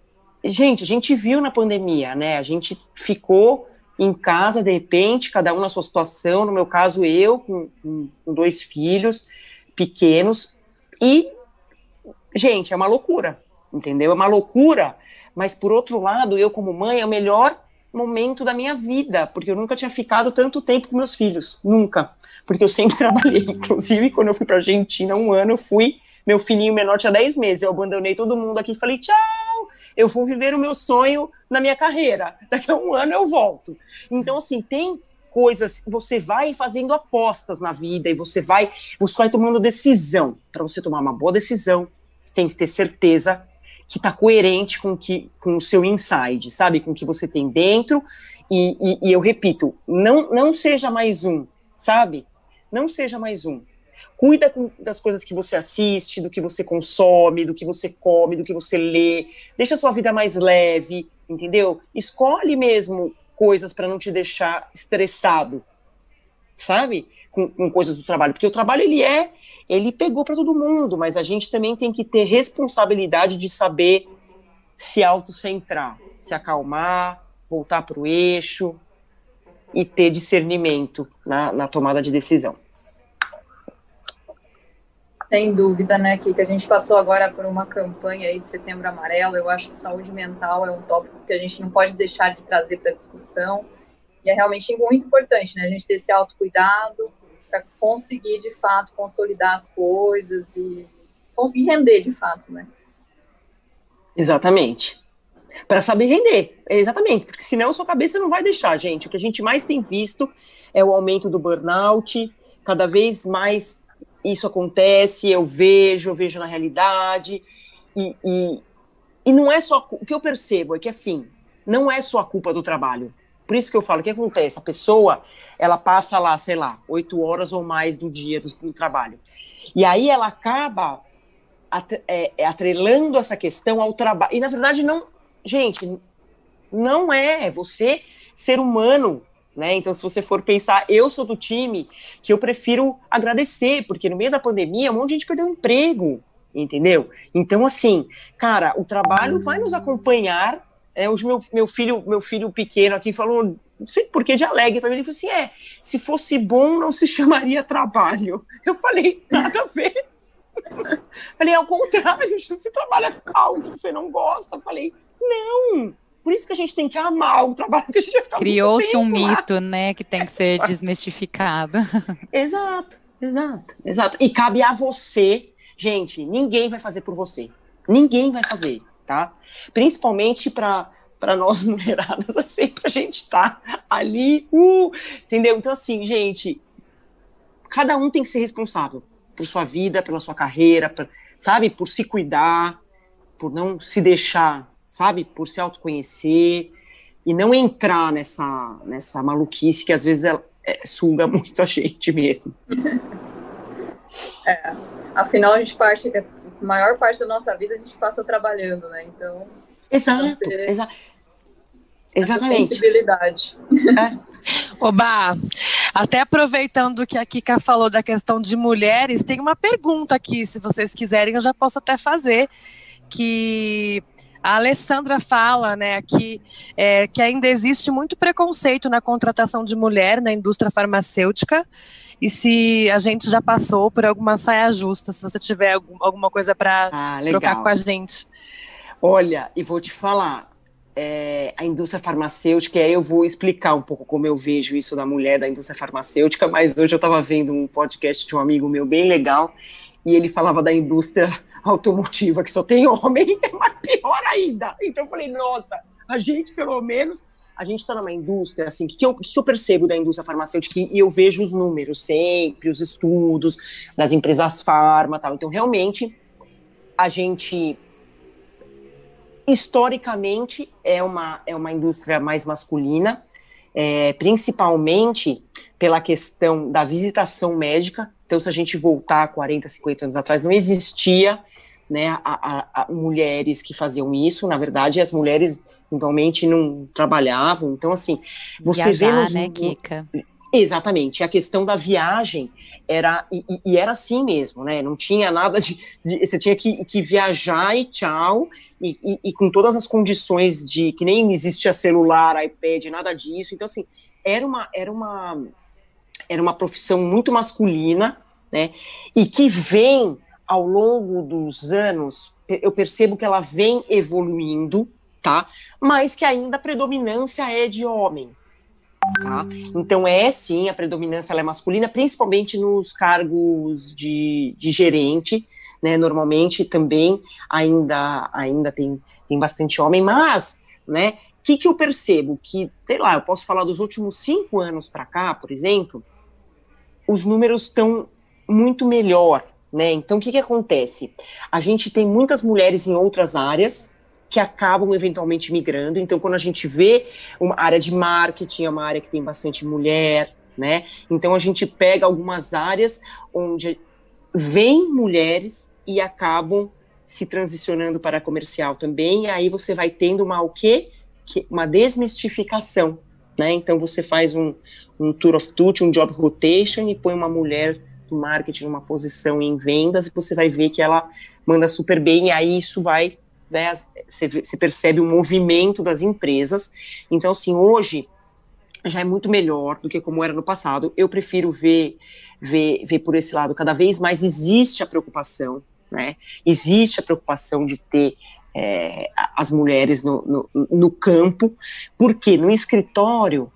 gente, a gente viu na pandemia, né? A gente ficou em casa, de repente, cada um na sua situação. No meu caso, eu, com, com dois filhos pequenos. E, gente, é uma loucura, entendeu? É uma loucura, mas, por outro lado, eu, como mãe, é o melhor momento da minha vida, porque eu nunca tinha ficado tanto tempo com meus filhos, nunca. Porque eu sempre [laughs] trabalhei. Inclusive, quando eu fui para Argentina um ano, eu fui, meu filhinho menor tinha 10 meses, eu abandonei todo mundo aqui e falei, tchau, eu vou viver o meu sonho na minha carreira. Daqui a um ano eu volto. Então, assim, tem coisas, você vai fazendo apostas na vida e você vai, você vai tomando decisão. Para você tomar uma boa decisão, você tem que ter certeza que está coerente com, que, com o seu inside, sabe? Com o que você tem dentro. E, e, e, eu repito, não, não seja mais um, sabe? não seja mais um. Cuida das coisas que você assiste, do que você consome, do que você come, do que você lê. Deixa a sua vida mais leve, entendeu? Escolhe mesmo coisas para não te deixar estressado, sabe? Com, com, coisas do trabalho, porque o trabalho ele é, ele pegou para todo mundo, mas a gente também tem que ter responsabilidade de saber se autocentrar, se acalmar, voltar para o eixo e ter discernimento na, na tomada de decisão. Sem dúvida, né, que a gente passou agora por uma campanha aí de Setembro Amarelo. Eu acho que saúde mental é um tópico que a gente não pode deixar de trazer para a discussão. E é realmente muito importante, né, a gente ter esse autocuidado para conseguir, de fato, consolidar as coisas e conseguir render, de fato, né. Exatamente. Para saber render, exatamente, porque senão sua cabeça não vai deixar, gente. O que a gente mais tem visto é o aumento do burnout, cada vez mais isso acontece, eu vejo, eu vejo na realidade, e, e, e não é só, o que eu percebo é que, assim, não é só a culpa do trabalho, por isso que eu falo, o que acontece? A pessoa, ela passa lá, sei lá, oito horas ou mais do dia do, do trabalho, e aí ela acaba é, é, atrelando essa questão ao trabalho, e na verdade não, gente, não é, você, ser humano, né? Então, se você for pensar, eu sou do time que eu prefiro agradecer, porque no meio da pandemia, um monte de gente perdeu emprego, entendeu? Então, assim, cara, o trabalho vai nos acompanhar. É, hoje meu, meu filho, meu filho pequeno aqui falou, não sei por que de alegre para mim, ele falou assim: é, se fosse bom, não se chamaria trabalho. Eu falei, nada a ver. [laughs] falei, ao contrário, [laughs] se trabalha algo que você não gosta. falei, não, por isso que a gente tem que amar o trabalho, que a gente vai ficar Criou-se um mito, né, que tem que ser desmistificado. [laughs] Exato, exato, exato. E cabe a você, gente, ninguém vai fazer por você. Ninguém vai fazer, tá? Principalmente para para nós [laughs] mulheradas, é sempre a gente tá ali, uh, entendeu? Então, assim, gente, cada um tem que ser responsável por sua vida, pela sua carreira, pra, sabe? Por se cuidar, por não se deixar sabe? Por se autoconhecer e não entrar nessa, nessa maluquice que às vezes é, é, suga [laughs] muito a gente mesmo. [laughs] É, afinal, a gente parte, a maior parte da nossa vida a gente passa trabalhando, né? Então. Exato, exa exatamente. Sensibilidade. É. Oba, até aproveitando que a Kika falou da questão de mulheres, tem uma pergunta aqui, se vocês quiserem, eu já posso até fazer, que a Alessandra fala né, que, é, que ainda existe muito preconceito na contratação de mulher na indústria farmacêutica e se a gente já passou por alguma saia justa, se você tiver algum, alguma coisa para ah, trocar com a gente. Olha, e vou te falar, é, a indústria farmacêutica, e aí eu vou explicar um pouco como eu vejo isso da mulher da indústria farmacêutica, mas hoje eu estava vendo um podcast de um amigo meu bem legal, e ele falava da indústria automotiva que só tem homem, [laughs] é mais pior ainda. Então eu falei, nossa, a gente pelo menos, a gente está numa indústria, assim, o que, que, que eu percebo da indústria farmacêutica? E eu vejo os números sempre, os estudos das empresas farma tal. Então, realmente, a gente historicamente é uma, é uma indústria mais masculina, é, principalmente pela questão da visitação médica. Então, se a gente voltar 40, 50 anos atrás, não existia né, a, a, a mulheres que faziam isso. Na verdade, as mulheres normalmente não trabalhavam. Então, assim, você Viajar, vê nos, né, Kika? Exatamente. A questão da viagem era e, e, era assim mesmo, né? Não tinha nada de, de você tinha que, que, viajar e tchau e, e, e, com todas as condições de que nem existia celular, iPad, nada disso. Então assim era uma era uma era uma profissão muito masculina, né? E que vem ao longo dos anos, eu percebo que ela vem evoluindo, tá? Mas que ainda a predominância é de homem. Tá? Então é sim, a predominância é masculina, principalmente nos cargos de, de gerente, né? Normalmente também ainda ainda tem, tem bastante homem, mas, né? O que, que eu percebo? Que, sei lá, eu posso falar dos últimos cinco anos para cá, por exemplo, os números estão muito melhor, né? Então, o que, que acontece? A gente tem muitas mulheres em outras áreas que acabam eventualmente migrando. Então, quando a gente vê uma área de marketing, é uma área que tem bastante mulher, né? Então a gente pega algumas áreas onde vem mulheres e acabam se transicionando para comercial também, e aí você vai tendo uma o quê? Uma desmistificação, né? Então você faz um, um tour of duty, um job rotation e põe uma mulher do marketing numa posição em vendas e você vai ver que ela manda super bem, e aí isso vai, né, você, percebe o movimento das empresas. Então, assim, hoje já é muito melhor do que como era no passado. Eu prefiro ver, ver, ver por esse lado. Cada vez mais existe a preocupação, né? Existe a preocupação de ter é, as mulheres no, no, no campo, porque no escritório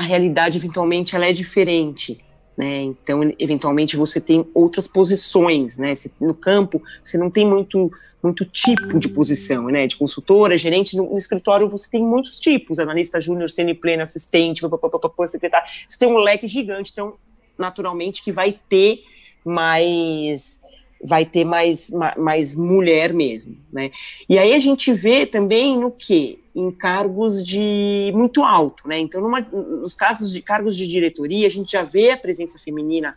a realidade eventualmente ela é diferente. Né? Então, eventualmente você tem outras posições, né? no campo você não tem muito muito tipo de posição, né? De consultora, gerente, no, no escritório você tem muitos tipos, analista júnior, semi-pleno, assistente, secretário. Você tem um leque gigante, então, naturalmente, que vai ter mais vai ter mais, mais mulher mesmo, né? E aí a gente vê também no que? Em cargos de muito alto, né? Então, numa, nos casos de cargos de diretoria, a gente já vê a presença feminina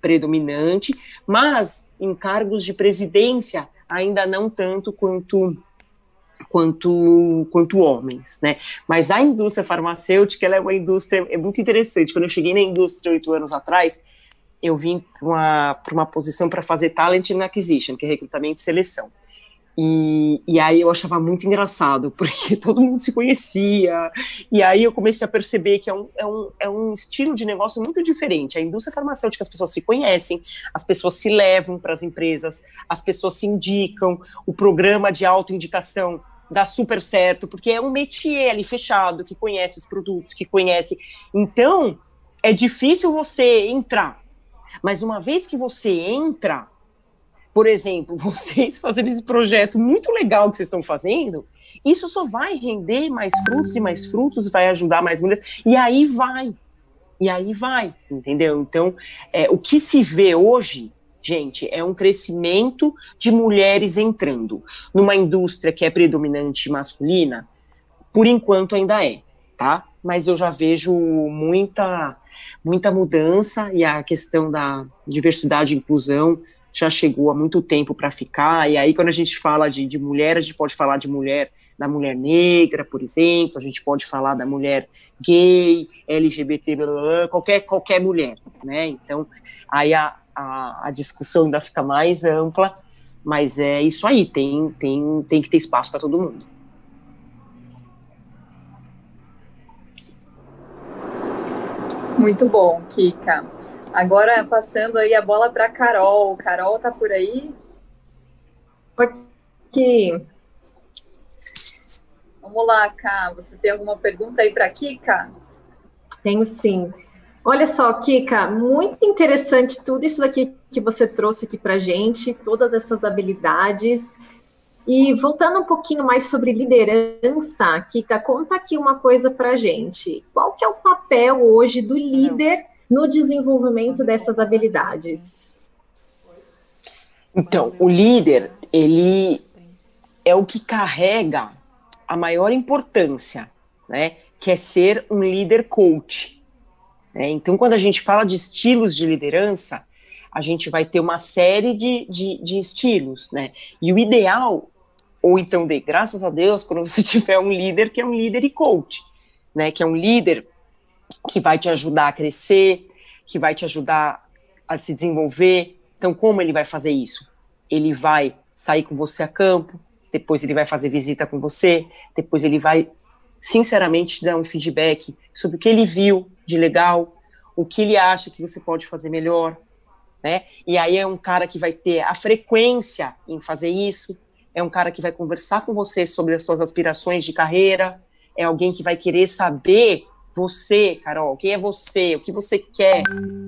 predominante, mas em cargos de presidência ainda não tanto quanto quanto quanto homens, né? Mas a indústria farmacêutica ela é uma indústria é muito interessante. Quando eu cheguei na indústria oito anos atrás, eu vim para uma, uma posição para fazer talent and acquisition, que é recrutamento e seleção. E, e aí eu achava muito engraçado, [laughs] porque todo mundo se conhecia, e aí eu comecei a perceber que é um, é um, é um estilo de negócio muito diferente. A indústria farmacêutica, as pessoas se conhecem, as pessoas se levam para as empresas, as pessoas se indicam, o programa de autoindicação dá super certo, porque é um métier ali fechado, que conhece os produtos, que conhece. Então, é difícil você entrar mas uma vez que você entra, por exemplo, [laughs] vocês fazendo esse projeto muito legal que vocês estão fazendo, isso só vai render mais frutos e mais frutos, vai ajudar mais mulheres, e aí vai, e aí vai, entendeu? Então, é, o que se vê hoje, gente, é um crescimento de mulheres entrando numa indústria que é predominante masculina, por enquanto ainda é, tá? Mas eu já vejo muita muita mudança e a questão da diversidade e inclusão já chegou há muito tempo para ficar. E aí, quando a gente fala de, de mulher, a gente pode falar de mulher, da mulher negra, por exemplo, a gente pode falar da mulher gay, LGBT, blá, blá, blá, qualquer, qualquer mulher, né? Então, aí a, a, a discussão ainda fica mais ampla, mas é isso aí, tem, tem, tem que ter espaço para todo mundo. Muito bom, Kika. Agora passando aí a bola para Carol. Carol tá por aí? Aqui. Vamos lá, Ká. Você tem alguma pergunta aí para Kika? Tenho sim. Olha só, Kika, muito interessante tudo isso daqui que você trouxe aqui para gente, todas essas habilidades. E voltando um pouquinho mais sobre liderança, Kika, conta aqui uma coisa para gente. Qual que é o papel hoje do líder no desenvolvimento dessas habilidades? Então, o líder, ele é o que carrega a maior importância, né? Que é ser um líder coach. Né? Então, quando a gente fala de estilos de liderança, a gente vai ter uma série de, de, de estilos, né? E o ideal ou então dê graças a Deus quando você [laughs] tiver um líder que é um líder e coach, né? Que é um líder que vai te ajudar a crescer, que vai te ajudar a se desenvolver. Então, como ele vai fazer isso? Ele vai sair com você a campo, depois ele vai fazer visita com você, depois ele vai, sinceramente, te dar um feedback sobre o que ele viu de legal, o que ele acha que você pode fazer melhor, né? E aí é um cara que vai ter a frequência em fazer isso, é um cara que vai conversar com você sobre as suas aspirações de carreira, é alguém que vai querer saber você, Carol, quem é você, o que você quer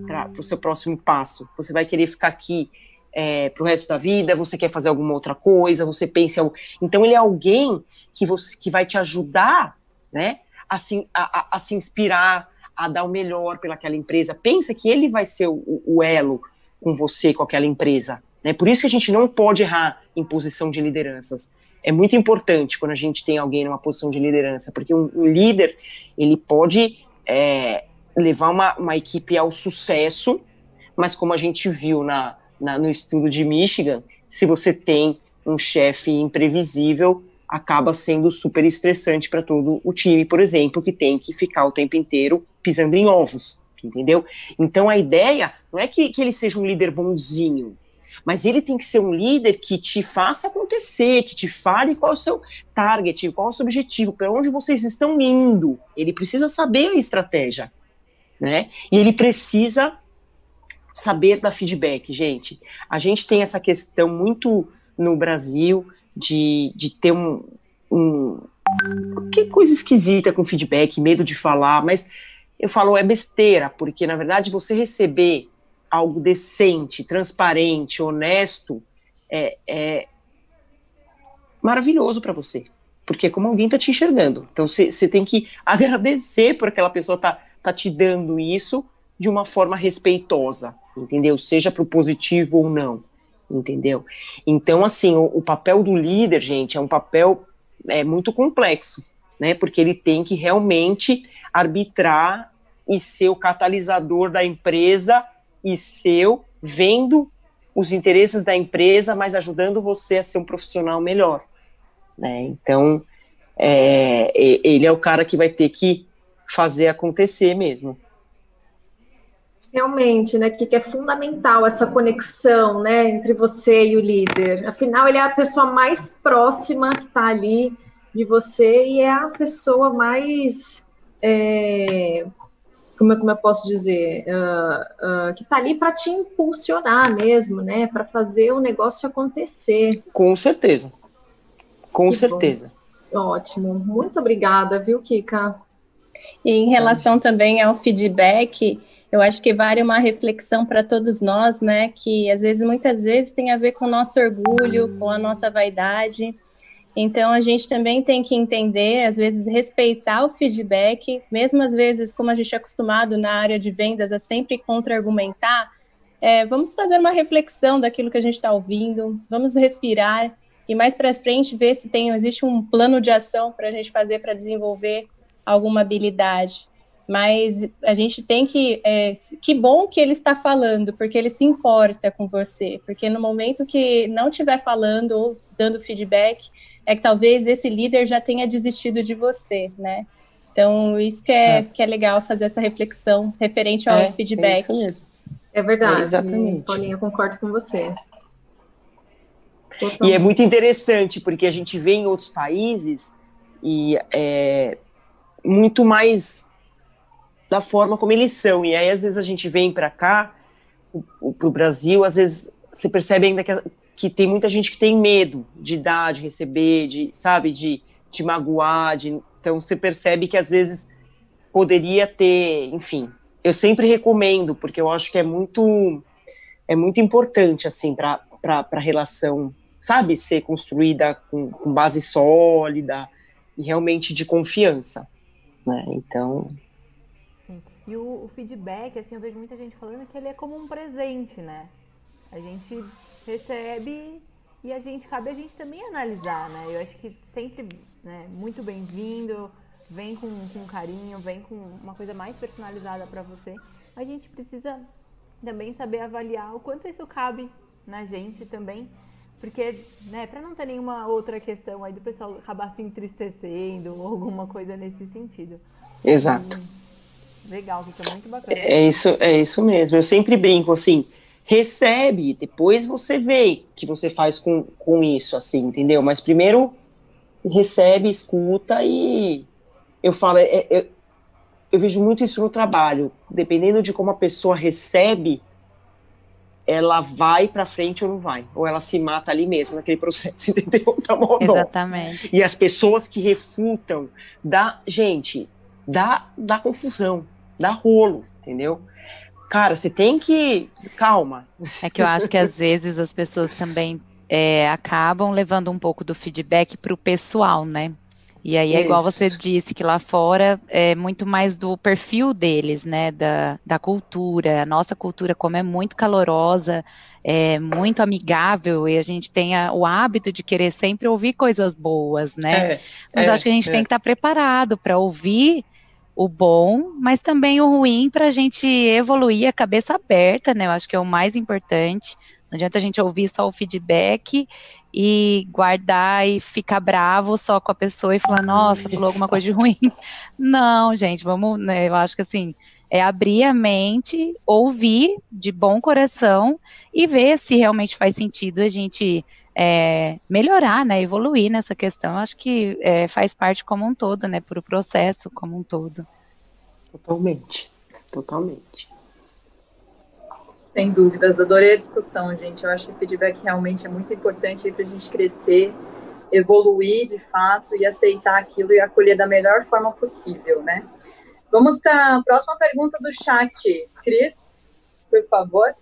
para o seu próximo passo. Você vai querer ficar aqui é, para o resto da vida, você quer fazer alguma outra coisa, você pensa. Então, ele é alguém que, você, que vai te ajudar né, a, se, a, a, a se inspirar, a dar o melhor pelaquela empresa. Pensa que ele vai ser o, o elo com você, com aquela empresa. Né? Por isso que a gente não pode errar em posição de lideranças. É muito importante quando a gente tem alguém numa posição de liderança, porque um, um líder ele pode é, levar uma, uma equipe ao sucesso, mas como a gente viu na, na, no estudo de Michigan, se você tem um chefe imprevisível, acaba sendo super estressante para todo o time, por exemplo, que tem que ficar o tempo inteiro pisando em ovos, entendeu? Então a ideia não é que, que ele seja um líder bonzinho, mas ele tem que ser um líder que te faça acontecer, que te fale qual é o seu target, qual é o seu objetivo, para onde vocês estão indo. Ele precisa saber a estratégia, né? E ele precisa saber dar feedback, gente. A gente tem essa questão muito no Brasil de, de ter um, um. Que coisa esquisita com feedback, medo de falar, mas eu falo é besteira, porque na verdade você receber algo decente, transparente, honesto, é, é maravilhoso para você. Porque é como alguém está te enxergando. Então você tem que [laughs] agradecer por aquela pessoa tá, tá te dando isso de uma forma respeitosa, entendeu? Seja pro positivo ou não, entendeu? Então, assim, o, o papel do líder, gente, é um papel é, muito complexo, né? Porque ele tem que realmente arbitrar e ser o catalisador da empresa e seu, vendo os interesses da empresa, mas ajudando você a ser um profissional melhor. Né? Então, é, ele é o cara que vai ter que fazer acontecer mesmo. Realmente, né, que, que é fundamental essa conexão, né, entre você e o líder. Afinal, ele é a pessoa mais próxima que está ali de você e é a pessoa mais é, como, é, como eu posso dizer, uh, uh, que está ali para te impulsionar mesmo, né? Para fazer o negócio acontecer. Com certeza. Com que certeza. Bom. Ótimo. Muito obrigada, viu, Kika? E em relação também ao feedback, eu acho que vale uma reflexão para todos nós, né? Que às vezes, muitas vezes, tem a ver com o nosso orgulho, com a nossa vaidade. Então, a gente também tem que entender, às vezes, respeitar o feedback, mesmo às vezes, como a gente é acostumado na área de vendas a sempre contra-argumentar, é, vamos fazer uma reflexão daquilo que a gente está ouvindo, vamos respirar e mais para frente ver se tem, existe um plano de ação para a gente fazer para desenvolver alguma habilidade. Mas a gente tem que. É, que bom que ele está falando, porque ele se importa com você. Porque no momento que não estiver falando ou dando feedback, é que talvez esse líder já tenha desistido de você, né? Então, isso que é, é. Que é legal fazer essa reflexão referente ao é, feedback. É isso mesmo. É verdade. É exatamente. Paulinha, concordo com você. Totalmente. E é muito interessante, porque a gente vê em outros países e é muito mais da forma como eles são. E aí, às vezes, a gente vem para cá, para o Brasil, às vezes você percebe ainda que que tem muita gente que tem medo de dar, de receber, de, sabe, de te magoar, de, então você percebe que às vezes poderia ter, enfim, eu sempre recomendo, porque eu acho que é muito, é muito importante, assim, para a relação, sabe, ser construída com, com base sólida e realmente de confiança, né, então... Sim, e o, o feedback, assim, eu vejo muita gente falando que ele é como um presente, né, a gente recebe e a gente cabe a gente também analisar, né? Eu acho que sempre, né, muito bem-vindo, vem com, com carinho, vem com uma coisa mais personalizada para você. A gente precisa também saber avaliar o quanto isso cabe na gente também, porque, né, para não ter nenhuma outra questão aí do pessoal acabar se entristecendo ou alguma coisa nesse sentido. Exato. legal, fica muito bacana. É isso, é isso mesmo. Eu sempre brinco assim, recebe, depois você vê o que você faz com, com isso, assim, entendeu? Mas primeiro recebe, escuta e eu falo, é, é, eu, eu vejo muito isso no trabalho, dependendo de como a pessoa recebe, ela vai para frente ou não vai, ou ela se mata ali mesmo naquele processo, [laughs] entendeu? Dá Exatamente. E as pessoas que refutam, dá, gente, dá, dá confusão, dá rolo, entendeu? Cara, você tem que. Calma. É que eu acho que às [laughs] vezes as pessoas também é, acabam levando um pouco do feedback para o pessoal, né? E aí é Isso. igual você disse que lá fora é muito mais do perfil deles, né? Da, da cultura. A nossa cultura, como é muito calorosa, é muito amigável, e a gente tem a, o hábito de querer sempre ouvir coisas boas, né? É, Mas é, acho que a gente é. tem que estar tá preparado para ouvir o bom, mas também o ruim para a gente evoluir a cabeça aberta, né? Eu acho que é o mais importante. Não adianta a gente ouvir só o feedback e guardar e ficar bravo só com a pessoa e falar, nossa, falou alguma coisa de ruim. [laughs] Não, gente, vamos, né? Eu acho que assim, é abrir a mente, ouvir de bom coração e ver se realmente faz sentido a gente é, melhorar, né, evoluir nessa questão. Acho que é, faz parte como um todo, né, para o processo como um todo. Totalmente, totalmente. Sem dúvidas, adorei a discussão, gente. Eu acho que o feedback realmente é muito importante para a gente crescer, evoluir de fato e aceitar aquilo e acolher da melhor forma possível, né? Vamos para a próxima pergunta do chat. Cris, por favor.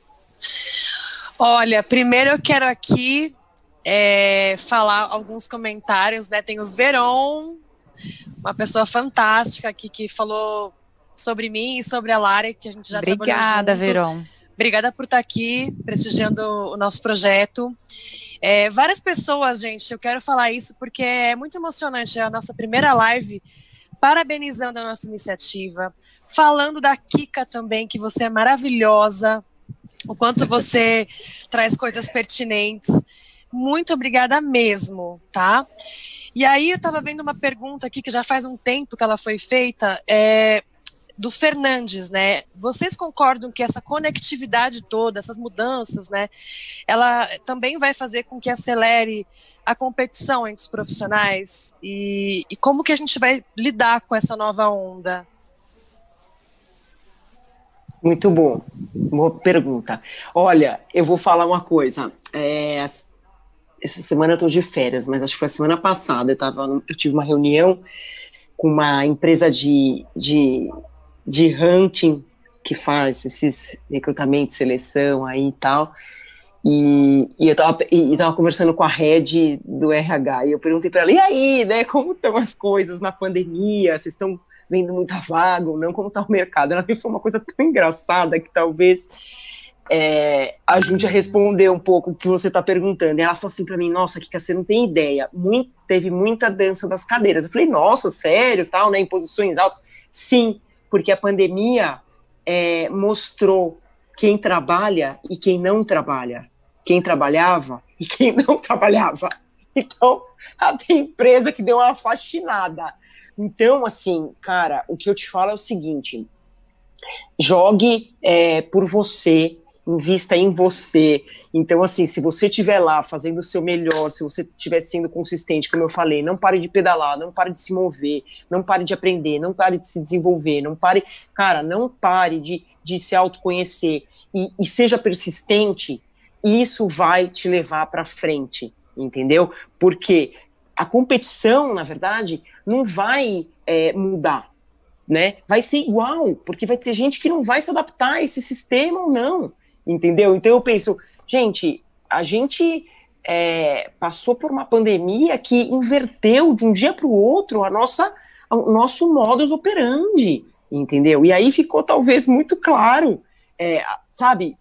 Olha, primeiro eu quero aqui é, falar alguns comentários, né? Tem o Veron, uma pessoa fantástica aqui que falou sobre mim e sobre a Lara, que a gente já Obrigada, Veron. Obrigada por estar aqui prestigiando o nosso projeto. É, várias pessoas, gente, eu quero falar isso porque é muito emocionante. É a nossa primeira live parabenizando a nossa iniciativa, falando da Kika também, que você é maravilhosa, o quanto você traz coisas pertinentes. Muito obrigada mesmo, tá? E aí eu estava vendo uma pergunta aqui que já faz um tempo que ela foi feita, é, do Fernandes, né? Vocês concordam que essa conectividade toda, essas mudanças, né, ela também vai fazer com que acelere a competição entre os profissionais e, e como que a gente vai lidar com essa nova onda? Muito bom, boa pergunta. Olha, eu vou falar uma coisa. É, essa semana eu estou de férias, mas acho que foi a semana passada. Eu, tava, eu tive uma reunião com uma empresa de, de, de hunting que faz esses recrutamentos, seleção aí e tal. E, e eu tava, e, tava conversando com a head do RH, e eu perguntei para ela, e aí, né, como estão as coisas na pandemia, vocês estão vendo muita vaga ou não, como está o mercado? Ela me falou uma coisa tão engraçada que talvez é, ajude a responder um pouco o que você está perguntando. E ela falou assim para mim, nossa, que você não tem ideia, muito, teve muita dança das cadeiras. Eu falei, nossa, sério, tal, né, em posições altas? Sim, porque a pandemia é, mostrou quem trabalha e quem não trabalha quem trabalhava e quem [laughs] não trabalhava. Então, tem empresa que deu uma fascinada. Então, assim, cara, o que eu te falo é o seguinte: jogue é, por você, invista em você. Então, assim, se você estiver lá fazendo o seu melhor, se você estiver sendo consistente, como eu falei, não pare de pedalar, não pare de se mover, não pare de aprender, não pare de se desenvolver, não pare, cara, não pare de, de se autoconhecer e, e seja persistente isso vai te levar para frente, entendeu? Porque a competição, na verdade, não vai é, mudar, né? Vai ser igual, porque vai ter gente que não vai se adaptar a esse sistema ou não, entendeu? Então eu penso, gente, a gente é, passou por uma pandemia que inverteu de um dia para o outro a nossa, o nosso modus operandi, entendeu? E aí ficou talvez muito claro, é, sabe,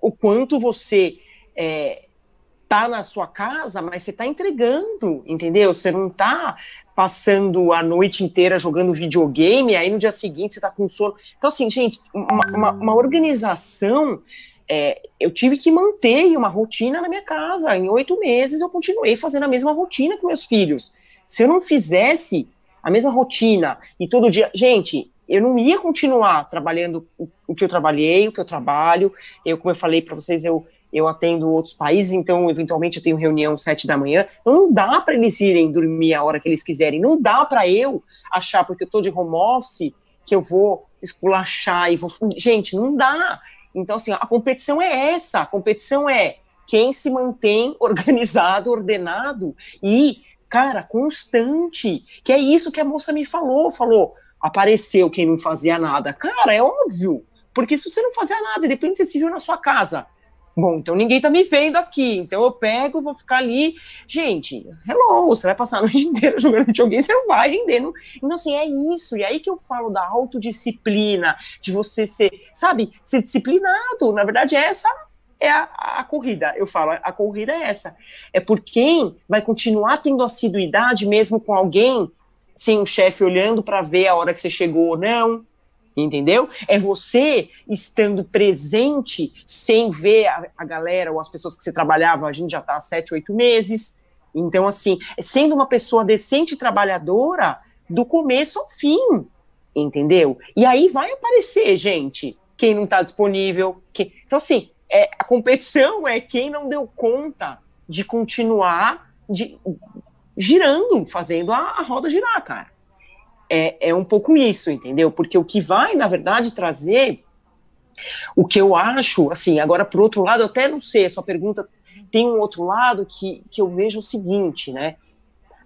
o quanto você é, tá na sua casa, mas você tá entregando, entendeu? Você não tá passando a noite inteira jogando videogame, aí no dia seguinte você tá com sono. Então, assim, gente, uma, uma, uma organização. É, eu tive que manter uma rotina na minha casa. Em oito meses eu continuei fazendo a mesma rotina com meus filhos. Se eu não fizesse a mesma rotina e todo dia. Gente, eu não ia continuar trabalhando o, que eu trabalhei, o que eu trabalho. Eu, como eu falei para vocês, eu, eu atendo outros países, então eventualmente eu tenho reunião sete da manhã. Então não dá para eles irem dormir a hora que eles quiserem. Não dá para eu achar porque eu estou de home office que eu vou esculachar e vou. Gente, não dá. Então assim, a competição é essa. A competição é quem se mantém [laughs] organizado, ordenado e cara constante. Que é isso que a moça me falou. Falou apareceu quem não fazia nada. Cara, é óbvio. Porque se você não fazia nada, de repente você se viu na sua casa. Bom, então ninguém tá me vendo aqui, então eu pego, vou ficar ali. Gente, hello, você vai passar a [laughs] noite inteira jogando videogame, você não vai render. Não... Então, assim, é isso. E aí que eu falo da autodisciplina, de você ser, sabe, ser disciplinado. Na verdade, essa é a, a, corrida. Eu falo, a corrida é essa. É por quem vai continuar tendo assiduidade mesmo com alguém sem um chefe olhando para ver a hora que você chegou ou não, entendeu? É você estando presente sem ver a, a, galera ou as pessoas que você trabalhava, a gente já está há sete, oito meses. Então, assim, sendo uma pessoa decente e trabalhadora do começo ao fim, entendeu? E aí vai aparecer, gente, quem não está disponível. Quem... Então, assim, é, a competição é quem não deu conta de continuar de, girando, fazendo a, a roda girar, cara. É, é um pouco isso, entendeu? Porque o que vai, na verdade, trazer o que eu acho, assim, agora por outro lado, eu até não sei, essa pergunta tem um outro lado que, que eu vejo o seguinte, né?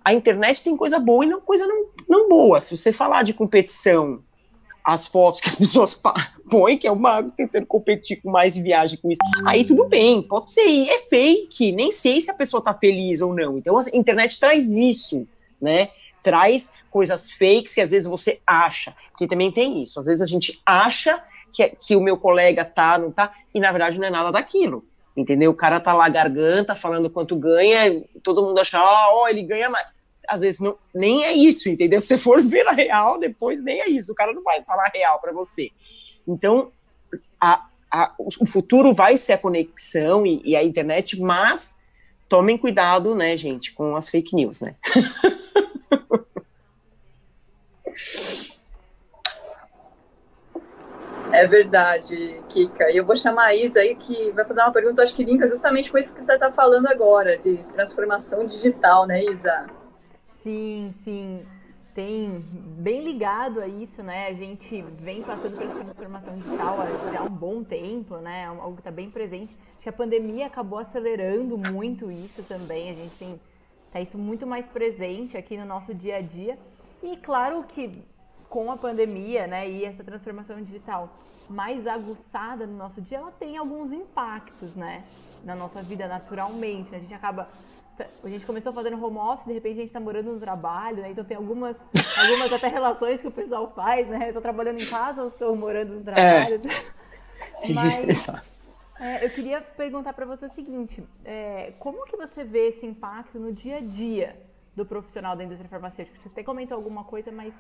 A internet tem coisa boa e não coisa não, não boa. Se você falar de competição, as fotos que as [laughs] pessoas põem, que é o mago tentando competir com mais viagem com isso, aí tudo bem, pode ser, é fake, nem sei se a pessoa tá feliz ou não. Então a internet traz isso, né? Traz coisas fakes que às vezes você acha, que também tem isso. Às vezes a gente acha que, que o meu colega tá, não tá, e na verdade não é nada daquilo. Entendeu? O cara tá lá garganta, falando quanto ganha, todo mundo acha, ah, ó, ele ganha mais às vezes não, nem é isso, entendeu? Se você for [laughs] ver a real, depois nem é isso. O cara não vai falar real para você. Então, a, a, o futuro vai ser a conexão e, e, a internet, mas tomem cuidado, né, gente, com as fake news, né? [laughs] É verdade, Kika. E eu vou chamar a Isa aí, que vai fazer uma pergunta, acho que linka justamente com isso que você está falando agora, de transformação digital, né, Isa? Sim, sim. Tem bem ligado a isso, né? A gente vem passando pela transformação digital há um bom tempo, né? Algo que está bem presente. Acho que a pandemia acabou acelerando muito isso também. A gente tem tá isso muito mais presente aqui no nosso dia a dia. E claro que com a pandemia, né, e essa transformação digital mais aguçada no nosso dia, ela tem alguns impactos, né, na nossa vida naturalmente. Né? A gente acaba a gente começou fazendo home office, de repente a gente está morando no trabalho, né? Então tem algumas, algumas até relações que o pessoal faz, né? Eu tô trabalhando em casa ou estou morando no trabalho. [laughs] É. Mas é, eu queria perguntar para você o seguinte: é, como que você vê esse impacto no dia a dia do profissional da indústria farmacêutica? Você até comentou alguma coisa, mas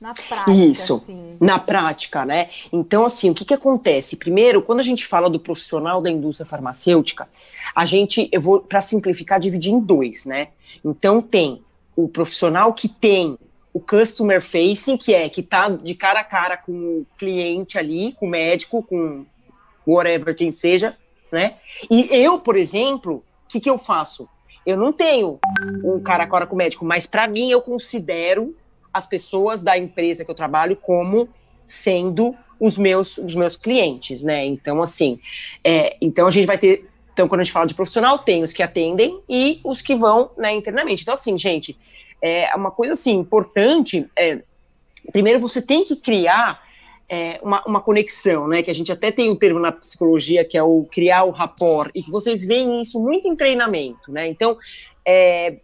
na prática. Isso, assim. na prática, né? Então, assim, o que, que acontece? Primeiro, quando a gente fala do profissional da indústria farmacêutica, a gente, eu vou, para simplificar, dividir em dois, né? Então, tem o profissional que tem o customer facing, que é que tá de cara a cara com o cliente ali, com o médico, com whatever quem seja, né? E eu, por exemplo, o que, que eu faço? Eu não tenho um cara a com o médico, mas para mim eu considero as pessoas da empresa que eu trabalho como sendo os meus, os meus clientes, né? Então, assim, é, então a gente vai ter. Então, quando a gente fala de profissional, tem os que atendem e os que vão né, internamente. Então, assim, gente, é uma coisa assim importante. É, primeiro, você tem que criar é, uma, uma, conexão, né? Que a gente até tem um termo na psicologia que é o criar o rapport, e que vocês veem isso muito em treinamento, né? Então, é,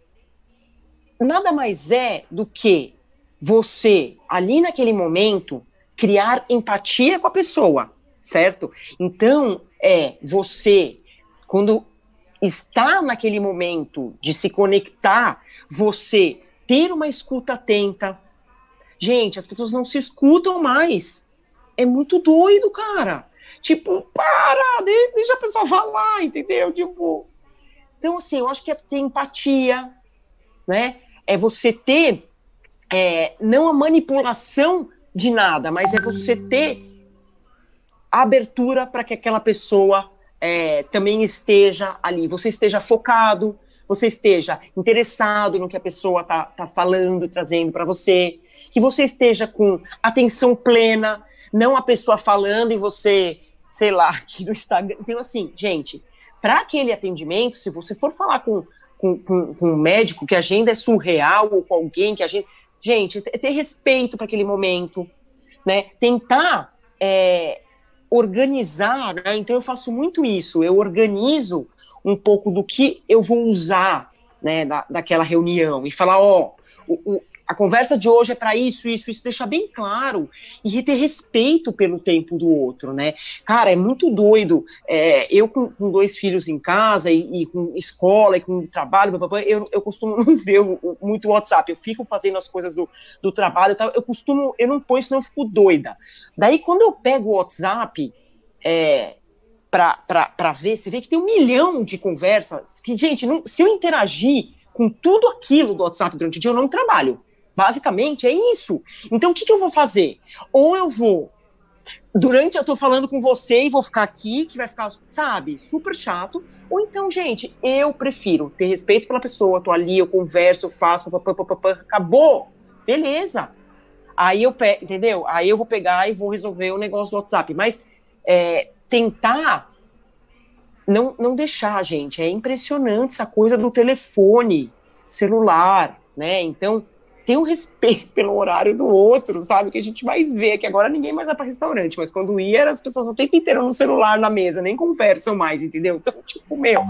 nada mais é do que você, ali naquele momento, criar empatia com a pessoa, certo? Então, é você, quando está naquele momento de se conectar, você ter uma escuta atenta. Gente, as pessoas não se escutam mais. É muito doido, cara. Tipo, para, deixa a pessoa falar, entendeu? Tipo. Então, assim, eu acho que é ter empatia, né? É você ter é, não a manipulação de nada, mas é você ter abertura para que aquela pessoa é, também esteja ali, você esteja focado, você esteja interessado no que a pessoa está tá falando, trazendo para você, que você esteja com atenção plena, não a pessoa falando e você, sei lá, aqui no Instagram. Então, assim, gente, para aquele atendimento, se você for falar com, com, com, com um médico que a agenda é surreal ou com alguém que a gente Gente, ter respeito para aquele momento, né? Tentar é, organizar, né? Então eu faço muito isso, eu organizo um pouco do que eu vou usar, né, da, daquela reunião e falar, ó, o, o, a conversa de hoje é para isso, isso, isso, deixar bem claro e ter respeito pelo tempo do outro, né? Cara, é muito doido. É, eu com, com, dois filhos em casa e, e, com escola e com trabalho, eu, eu costumo [laughs] não ver muito WhatsApp. Eu fico fazendo as coisas do, do trabalho, tal, eu costumo, eu não ponho, senão eu fico doida. Daí, quando eu pego o WhatsApp, é, para ver, você vê que tem um milhão de conversas que, gente, não, se eu interagir com tudo aquilo do WhatsApp durante o dia, eu não trabalho. Basicamente é isso. Então o que, que eu vou fazer? Ou eu vou durante eu tô falando com você e vou ficar aqui, que vai ficar, sabe, super chato. Ou então, gente, eu prefiro ter respeito pela pessoa, tô ali, eu converso, eu faço, papapá, acabou. Beleza. Aí eu pego, entendeu? Aí eu vou pegar e vou resolver o negócio do WhatsApp. Mas é, tentar não, não deixar, gente. É impressionante essa coisa do telefone celular, né? Então, tem um respeito [laughs] pelo horário do outro, sabe? Que a gente mais vê, que agora ninguém mais vai para restaurante, mas quando ia, as pessoas o tempo inteiro no celular na mesa, nem conversam mais, entendeu? Então, tipo, meu,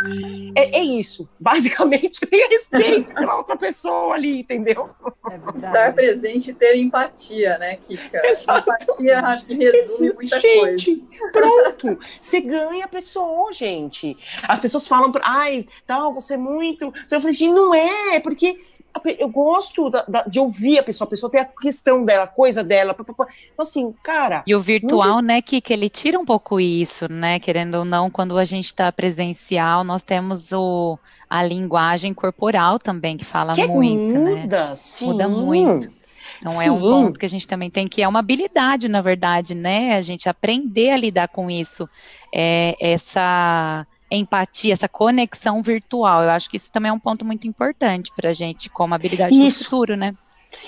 é, é isso. [laughs] Basicamente, tenha respeito pela outra pessoa ali, entendeu? É Estar presente e ter empatia, né, Kika? Exato. Empatia, acho que resume muita gente, coisa. Pronto, você ganha a pessoa, gente. As pessoas falam, ai, tal, você é muito. Eu falei, gente, não é, porque eu gosto da, da, de ouvir a pessoa, a pessoa tem a questão dela, a coisa dela. Pá, pá, pá. Então, assim, cara. E o virtual, né, que, que ele tira um pouco isso, né? Querendo ou não, quando a gente está presencial, nós temos o, a linguagem corporal também, que fala que muito. Muda, né? sim. Muda muito. Então Sim. é um ponto que a gente também tem que é uma habilidade, na verdade, né? A gente aprender a lidar com isso. É, essa empatia, essa conexão virtual. Eu acho que isso também é um ponto muito importante para a gente, como habilidade isso. do futuro, né?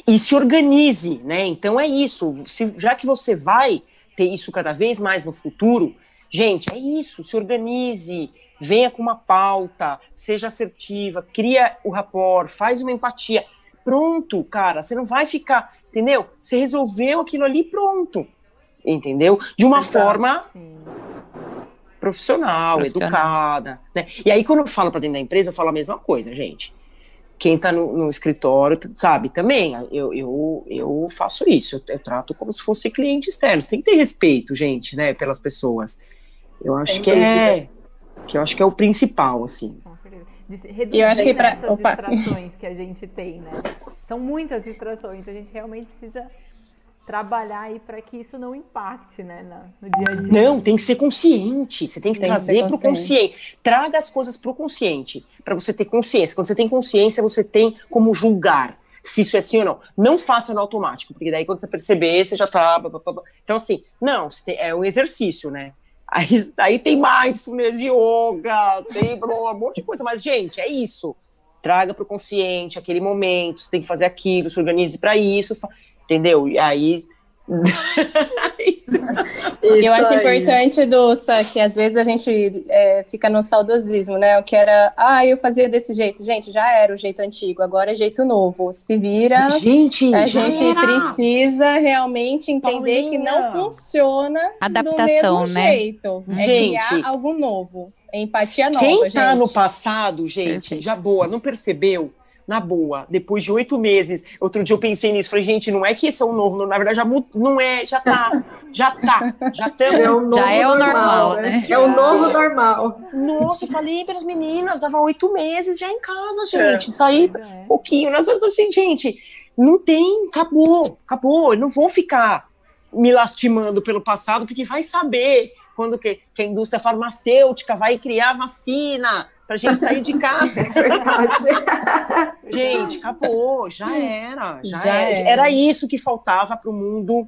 E se organize, né? Então é isso. Se, já que você vai ter isso cada vez mais no futuro, gente, é isso. Se organize, venha com uma pauta, seja assertiva, cria o rapport, faz uma empatia. Pronto, cara. Você não vai ficar, entendeu? Você resolveu aquilo ali, pronto. Entendeu? De uma Exato. forma. Sim profissional, profissional. educada. Né? E aí, quando eu falo para dentro da empresa, eu falo a mesma coisa, gente. Quem está no, no, escritório, sabe, também, eu, eu, eu faço isso, eu, eu, trato como se fosse cliente externo. Você tem que ter respeito, gente, né, pelas pessoas. Eu acho que é, que eu acho que é o principal, assim. E eu acho que para distrações que a gente tem, né? São muitas distrações, a gente realmente precisa trabalhar aí para que isso não impacte, né, no dia a dia. Não, tem que ser consciente. Você tem que tem trazer para o consciente. Traga as coisas para o consciente, para você ter consciência. Quando você tem consciência, você tem como julgar se isso é sim ou não. Não faça no automático, porque daí quando você perceber, você já tá. Então, assim, não, tem, é um exercício, né? Aí, aí tem mindfulness, yoga, tem um monte de coisa, mas, gente, é isso. Traga para o consciente aquele momento, você tem que fazer aquilo, se organize para isso entendeu? E aí. [laughs] eu acho aí. importante, Dulce, que às vezes a gente é, fica no saudosismo, né? O que era, ah, eu fazia desse jeito. Gente, já era o jeito antigo, agora é jeito novo. Se vira. Gente, a gente era. precisa realmente entender Paulinha. que não funciona Adaptação, do mesmo né? jeito. É gente, é criar algo novo. É empatia nova. Quem tá gente. no passado, gente, Perfeito. já boa, não percebeu na boa, depois de oito meses. Outro dia eu pensei nisso, falei, gente, não é que esse é o novo, na verdade já não é, já tá, já tá, já estamos. É o novo já é o normal, né? né? É o novo normal. Nossa, eu falei para as meninas, dava oito meses já em casa, gente, é. saí é. um pouquinho, nós vezes assim, gente, não tem, acabou, acabou, eu não vou ficar me lastimando pelo passado, porque vai saber quando que, que a indústria farmacêutica vai criar vacina, pra gente sair de casa. [laughs] É [laughs] gente, acabou, já era, já, já era. era. Era isso que faltava para o mundo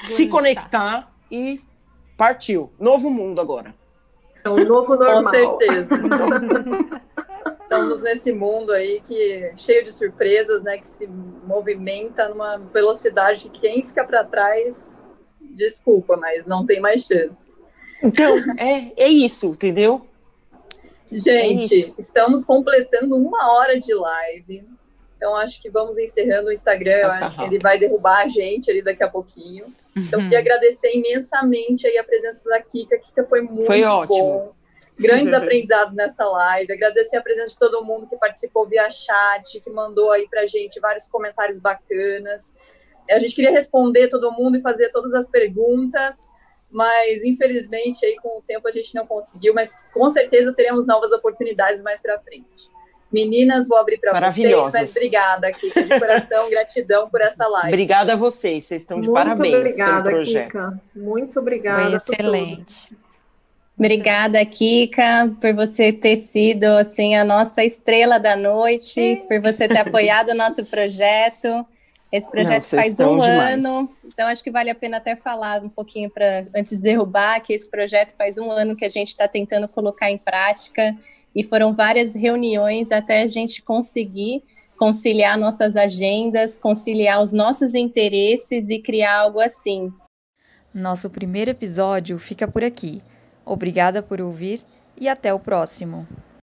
se conectar e partiu. Novo mundo agora. É um novo normal. Com certeza. [laughs] Estamos nesse mundo aí que cheio de surpresas, né, que se movimenta numa velocidade que quem fica para trás, desculpa, mas não tem mais chance. Então, é, é isso, entendeu? Gente, é isso. estamos completando uma hora de live. Então, acho que vamos encerrando o Instagram. ele vai derrubar a gente ali daqui a pouquinho. Então, uhum. queria agradecer imensamente aí a presença da Kika. A Kika foi muito foi ótimo. bom. grandes [laughs] aprendizados nessa live. Agradecer a presença de todo mundo que participou via chat, que mandou aí para gente vários comentários bacanas. A gente queria responder todo mundo e fazer todas as perguntas, mas infelizmente aí com o tempo a gente não conseguiu, mas com certeza teremos novas oportunidades mais para frente. Meninas, vou abrir para vocês, mas obrigada aqui, de coração, [laughs] gratidão por essa live. Obrigada a vocês, vocês estão de Muito parabéns obrigada, pelo projeto. Kika. Muito obrigada. Foi excelente. Obrigada, Kika, por você ter sido assim a nossa estrela da noite, por você ter apoiado o nosso projeto. Esse projeto Não, faz um demais. ano, então acho que vale a pena até falar um pouquinho para antes de derrubar que esse projeto faz um ano que a gente está tentando colocar em prática e foram várias reuniões até a gente conseguir conciliar nossas agendas, conciliar os nossos interesses e criar algo assim. Nosso primeiro episódio fica por aqui. Obrigada por ouvir e até o próximo.